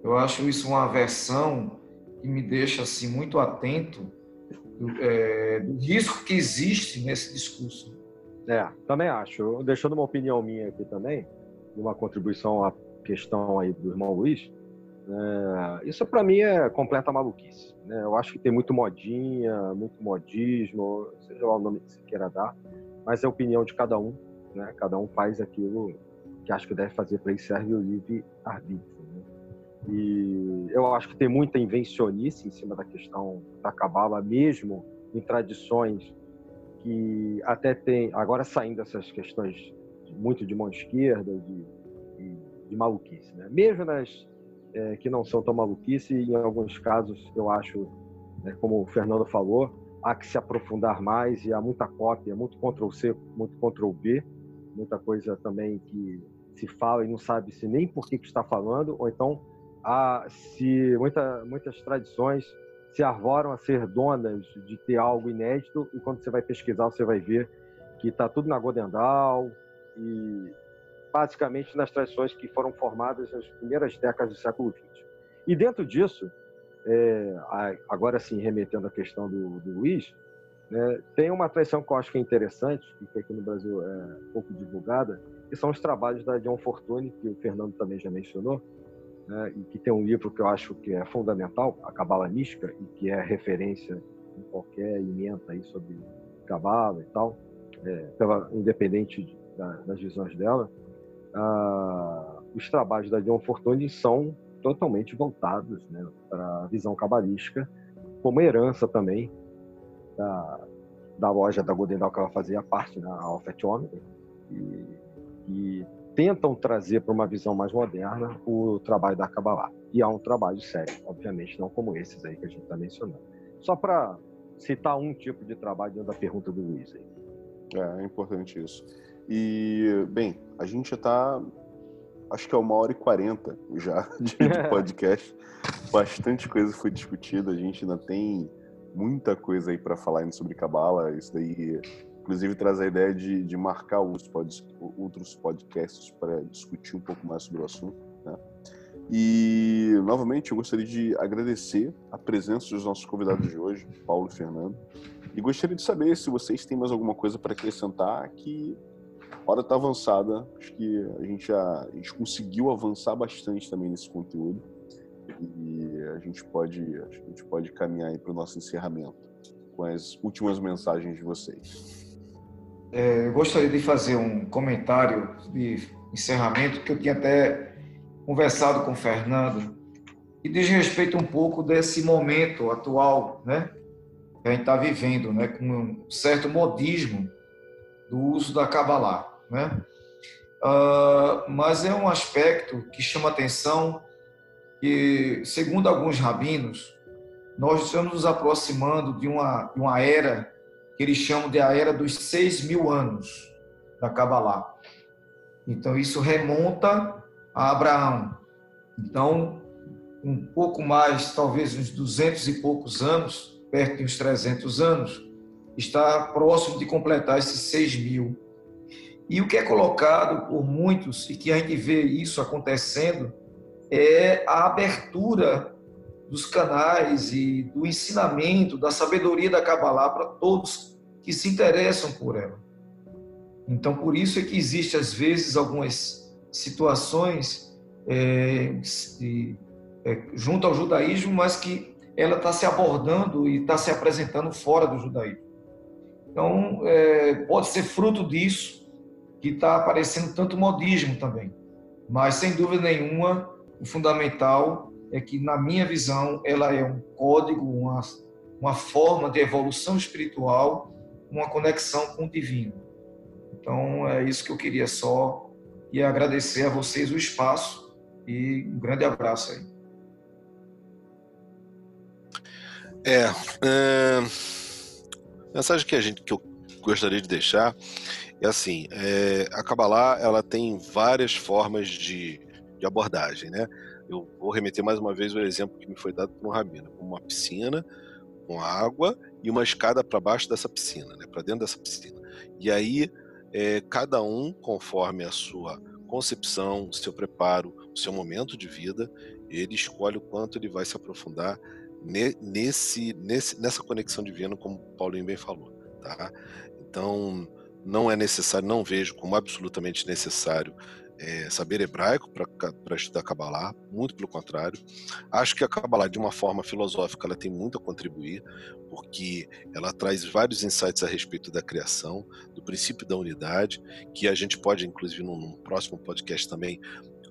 Eu acho isso uma versão que me deixa assim muito atento do, é, do risco que existe nesse discurso. É, também acho. Deixando uma opinião minha aqui também, uma contribuição à questão aí do irmão Luiz, é, isso para mim é completa maluquice. Né? Eu acho que tem muito modinha, muito modismo, seja lá o nome que você queira dar, mas é a opinião de cada um. Né? Cada um faz aquilo que acho que deve fazer para isso serve o livre arbítrio. Né? E eu acho que tem muita invencionice em cima da questão da cabala, mesmo em tradições que até tem, agora saindo dessas questões muito de mão esquerda, de, de, de maluquice, né? Mesmo nas é, que não são tão maluquice, em alguns casos eu acho, né, como o Fernando falou, há que se aprofundar mais e há muita cópia, muito Ctrl C, muito Ctrl V, muita coisa também que se fala e não sabe se nem por que, que está falando, ou então há, se muita, muitas tradições se arvoram a ser donas de ter algo inédito e quando você vai pesquisar você vai ver que está tudo na Godendal e basicamente nas tradições que foram formadas nas primeiras décadas do século XX. E dentro disso, é, agora sim remetendo à questão do, do Luiz, né, tem uma tradição que eu acho que é interessante, que aqui no Brasil é pouco divulgada, que são os trabalhos da John Fortune, que o Fernando também já mencionou, né, e que tem um livro que eu acho que é fundamental, a Cabala Mística, e que é referência em qualquer emenda aí sobre Cabala e tal, é, pela, independente de, da, das visões dela. Ah, os trabalhos da John Fortune são totalmente voltados né, para a visão cabalística, como herança também da, da loja da Godendal que ela fazia parte, né, a Alphabet Omega, e que tentam trazer para uma visão mais moderna o trabalho da Kabbalah. E há um trabalho sério, obviamente, não como esses aí que a gente está mencionando. Só para citar um tipo de trabalho dentro da pergunta do Luiz aí. É, é importante isso. E, bem, a gente já está, acho que é uma hora e quarenta já de, podcast. Bastante coisa foi discutida, a gente ainda tem muita coisa aí para falar sobre Cabala. Isso daí Inclusive, traz a ideia de, de marcar outros podcasts para discutir um pouco mais sobre o assunto. Né? E, novamente, eu gostaria de agradecer a presença dos nossos convidados de hoje, Paulo e Fernando. E gostaria de saber se vocês têm mais alguma coisa para acrescentar que hora está avançada. Acho que a gente, já, a gente conseguiu avançar bastante também nesse conteúdo. E a gente pode, a gente pode caminhar para o nosso encerramento com as últimas mensagens de vocês. É, eu gostaria de fazer um comentário de encerramento que eu tinha até conversado com o Fernando e diz respeito um pouco desse momento atual, né, que a gente está vivendo, né, com um certo modismo do uso da Kabbalah, né? Uh, mas é um aspecto que chama atenção que, segundo alguns rabinos, nós estamos nos aproximando de uma, de uma era que eles chamam de a era dos seis mil anos da Kabbalah. Então, isso remonta a Abraão. Então, um pouco mais, talvez uns duzentos e poucos anos, perto de uns 300 anos, está próximo de completar esses seis mil. E o que é colocado por muitos, e que a gente vê isso acontecendo, é a abertura dos canais e do ensinamento, da sabedoria da Kabbalah para todos que se interessam por ela. Então, por isso é que existe, às vezes, algumas situações é, é, junto ao judaísmo, mas que ela está se abordando e está se apresentando fora do judaísmo. Então, é, pode ser fruto disso que está aparecendo tanto modismo também. Mas, sem dúvida nenhuma, o fundamental é que, na minha visão, ela é um código, uma, uma forma de evolução espiritual, uma conexão com o divino. Então, é isso que eu queria só e agradecer a vocês o espaço e um grande abraço aí. É, é mensagem que a gente que eu gostaria de deixar é assim, é, a Kabbalah ela tem várias formas de, de abordagem, né? Eu vou remeter mais uma vez o exemplo que me foi dado por um rabino, uma piscina com água e uma escada para baixo dessa piscina, né? Para dentro dessa piscina. E aí é, cada um, conforme a sua concepção, seu preparo, o seu momento de vida, ele escolhe o quanto ele vai se aprofundar nesse, nesse, nessa conexão divina, como o Paulinho bem falou. Tá? Então, não é necessário, não vejo como absolutamente necessário é, saber hebraico para estudar Kabbalah, muito pelo contrário. Acho que a Kabbalah, de uma forma filosófica, ela tem muito a contribuir, porque ela traz vários insights a respeito da criação, do princípio da unidade, que a gente pode, inclusive, num, num próximo podcast também,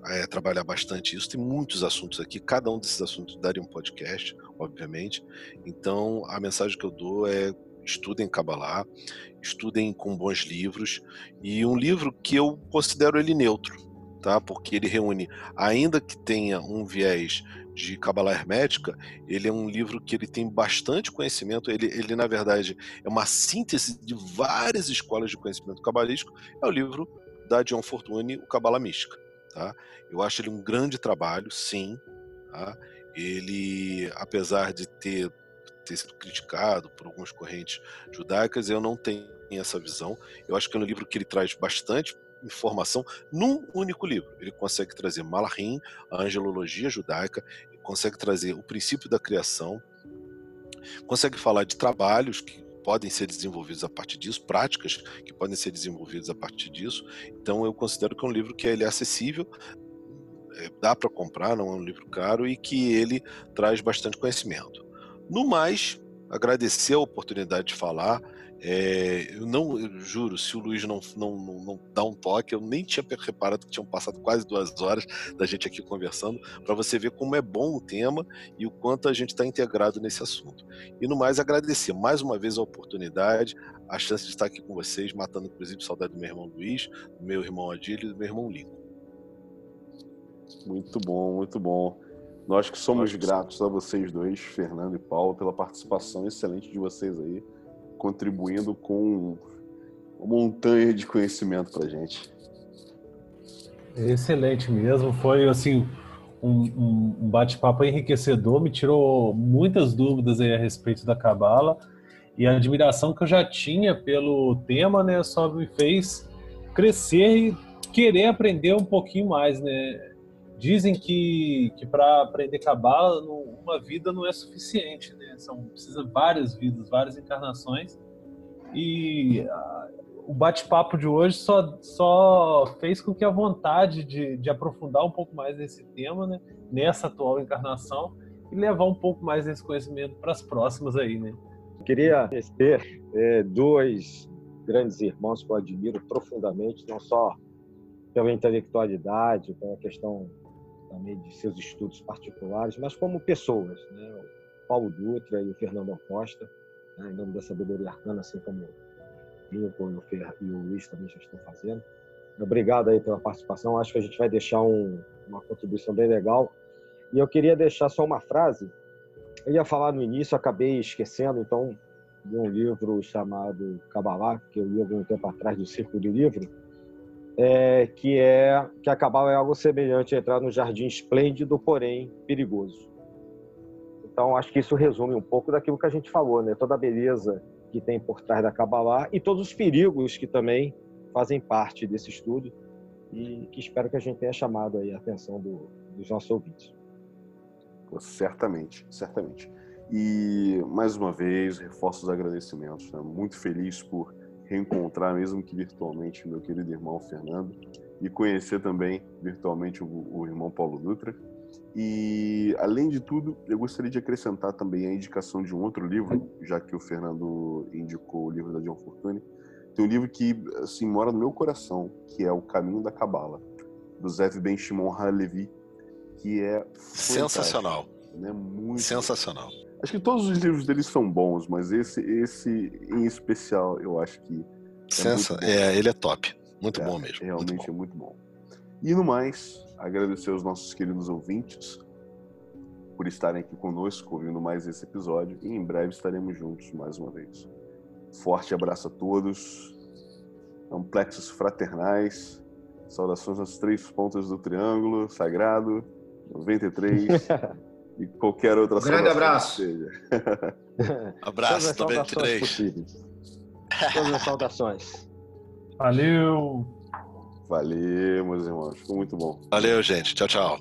é, trabalhar bastante isso. Tem muitos assuntos aqui, cada um desses assuntos daria um podcast, obviamente. Então, a mensagem que eu dou é estudem Kabbalah, estudem com bons livros e um livro que eu considero ele neutro, tá? Porque ele reúne, ainda que tenha um viés de Kabbalah hermética, ele é um livro que ele tem bastante conhecimento, ele, ele na verdade é uma síntese de várias escolas de conhecimento cabalístico, é o livro da John Fortune, o Kabbalah Mística, tá? Eu acho ele um grande trabalho, sim, tá? Ele, apesar de ter ter sido criticado por algumas correntes judaicas, eu não tenho essa visão. Eu acho que é um livro que ele traz bastante informação num único livro. Ele consegue trazer Malachim, a angelologia judaica, consegue trazer o princípio da criação, consegue falar de trabalhos que podem ser desenvolvidos a partir disso, práticas que podem ser desenvolvidas a partir disso. Então eu considero que é um livro que ele é acessível, é, dá para comprar, não é um livro caro e que ele traz bastante conhecimento. No mais, agradecer a oportunidade de falar. É, eu não, eu juro, se o Luiz não, não, não, não, dá um toque, eu nem tinha reparado que tinham passado quase duas horas da gente aqui conversando, para você ver como é bom o tema e o quanto a gente está integrado nesse assunto. E no mais, agradecer mais uma vez a oportunidade, a chance de estar aqui com vocês, matando inclusive saudade do meu irmão Luiz, do meu irmão Adílio e do meu irmão Lincoln. Muito bom, muito bom. Nós que somos Nós gratos a vocês dois, Fernando e Paulo, pela participação excelente de vocês aí, contribuindo com uma montanha de conhecimento para gente. Excelente mesmo, foi assim um, um bate-papo enriquecedor, me tirou muitas dúvidas aí a respeito da cabala e a admiração que eu já tinha pelo tema, né, só me fez crescer e querer aprender um pouquinho mais, né? Dizem que, que para aprender cabala, uma vida não é suficiente, né? São precisa várias vidas, várias encarnações. E a, o bate-papo de hoje só, só fez com que a vontade de, de aprofundar um pouco mais nesse tema, né? Nessa atual encarnação e levar um pouco mais desse conhecimento para as próximas aí, né? Queria ter é, dois grandes irmãos que eu admiro profundamente, não só pela intelectualidade, pela questão também de seus estudos particulares, mas como pessoas, né? O Paulo Dutra e o Fernando Costa, né? em nome da sabedoria arcana, assim como o Lincoln e o, Fer... e o Luiz também já estão fazendo. Obrigado aí pela participação. Acho que a gente vai deixar um, uma contribuição bem legal. E eu queria deixar só uma frase. Eu ia falar no início, acabei esquecendo, então, de um livro chamado Kabbalah, que eu li algum tempo atrás do Círculo do Livro, é, que é que a Kabbalah é algo semelhante a entrar no jardim esplêndido, porém perigoso. Então, acho que isso resume um pouco daquilo que a gente falou, né? Toda a beleza que tem por trás da Kabbalah e todos os perigos que também fazem parte desse estudo e que espero que a gente tenha chamado aí a atenção do, dos nossos ouvintes. Certamente, certamente. E mais uma vez, reforço os agradecimentos. Né? Muito feliz por reencontrar, mesmo que virtualmente, meu querido irmão Fernando e conhecer também virtualmente o, o irmão Paulo Dutra. E, além de tudo, eu gostaria de acrescentar também a indicação de um outro livro, já que o Fernando indicou o livro da John Fortune. Tem um livro que, assim, mora no meu coração, que é O Caminho da Cabala, do Zev Ben Shimon Halevi, que é sensacional. Né? Muito sensacional. Acho que todos os livros dele são bons, mas esse, esse em especial, eu acho que. É, Sensa é ele é top. Muito é, bom mesmo. Realmente muito é muito bom. E no mais, agradecer aos nossos queridos ouvintes por estarem aqui conosco, ouvindo mais esse episódio. E em breve estaremos juntos mais uma vez. Forte abraço a todos. Amplexos fraternais. Saudações às três pontas do triângulo sagrado. 93. e qualquer outra Grande abraço. abraço, 93. Todas as saudações. Valeu. Valeu, meus irmãos. Ficou muito bom. Valeu, gente. Tchau, tchau.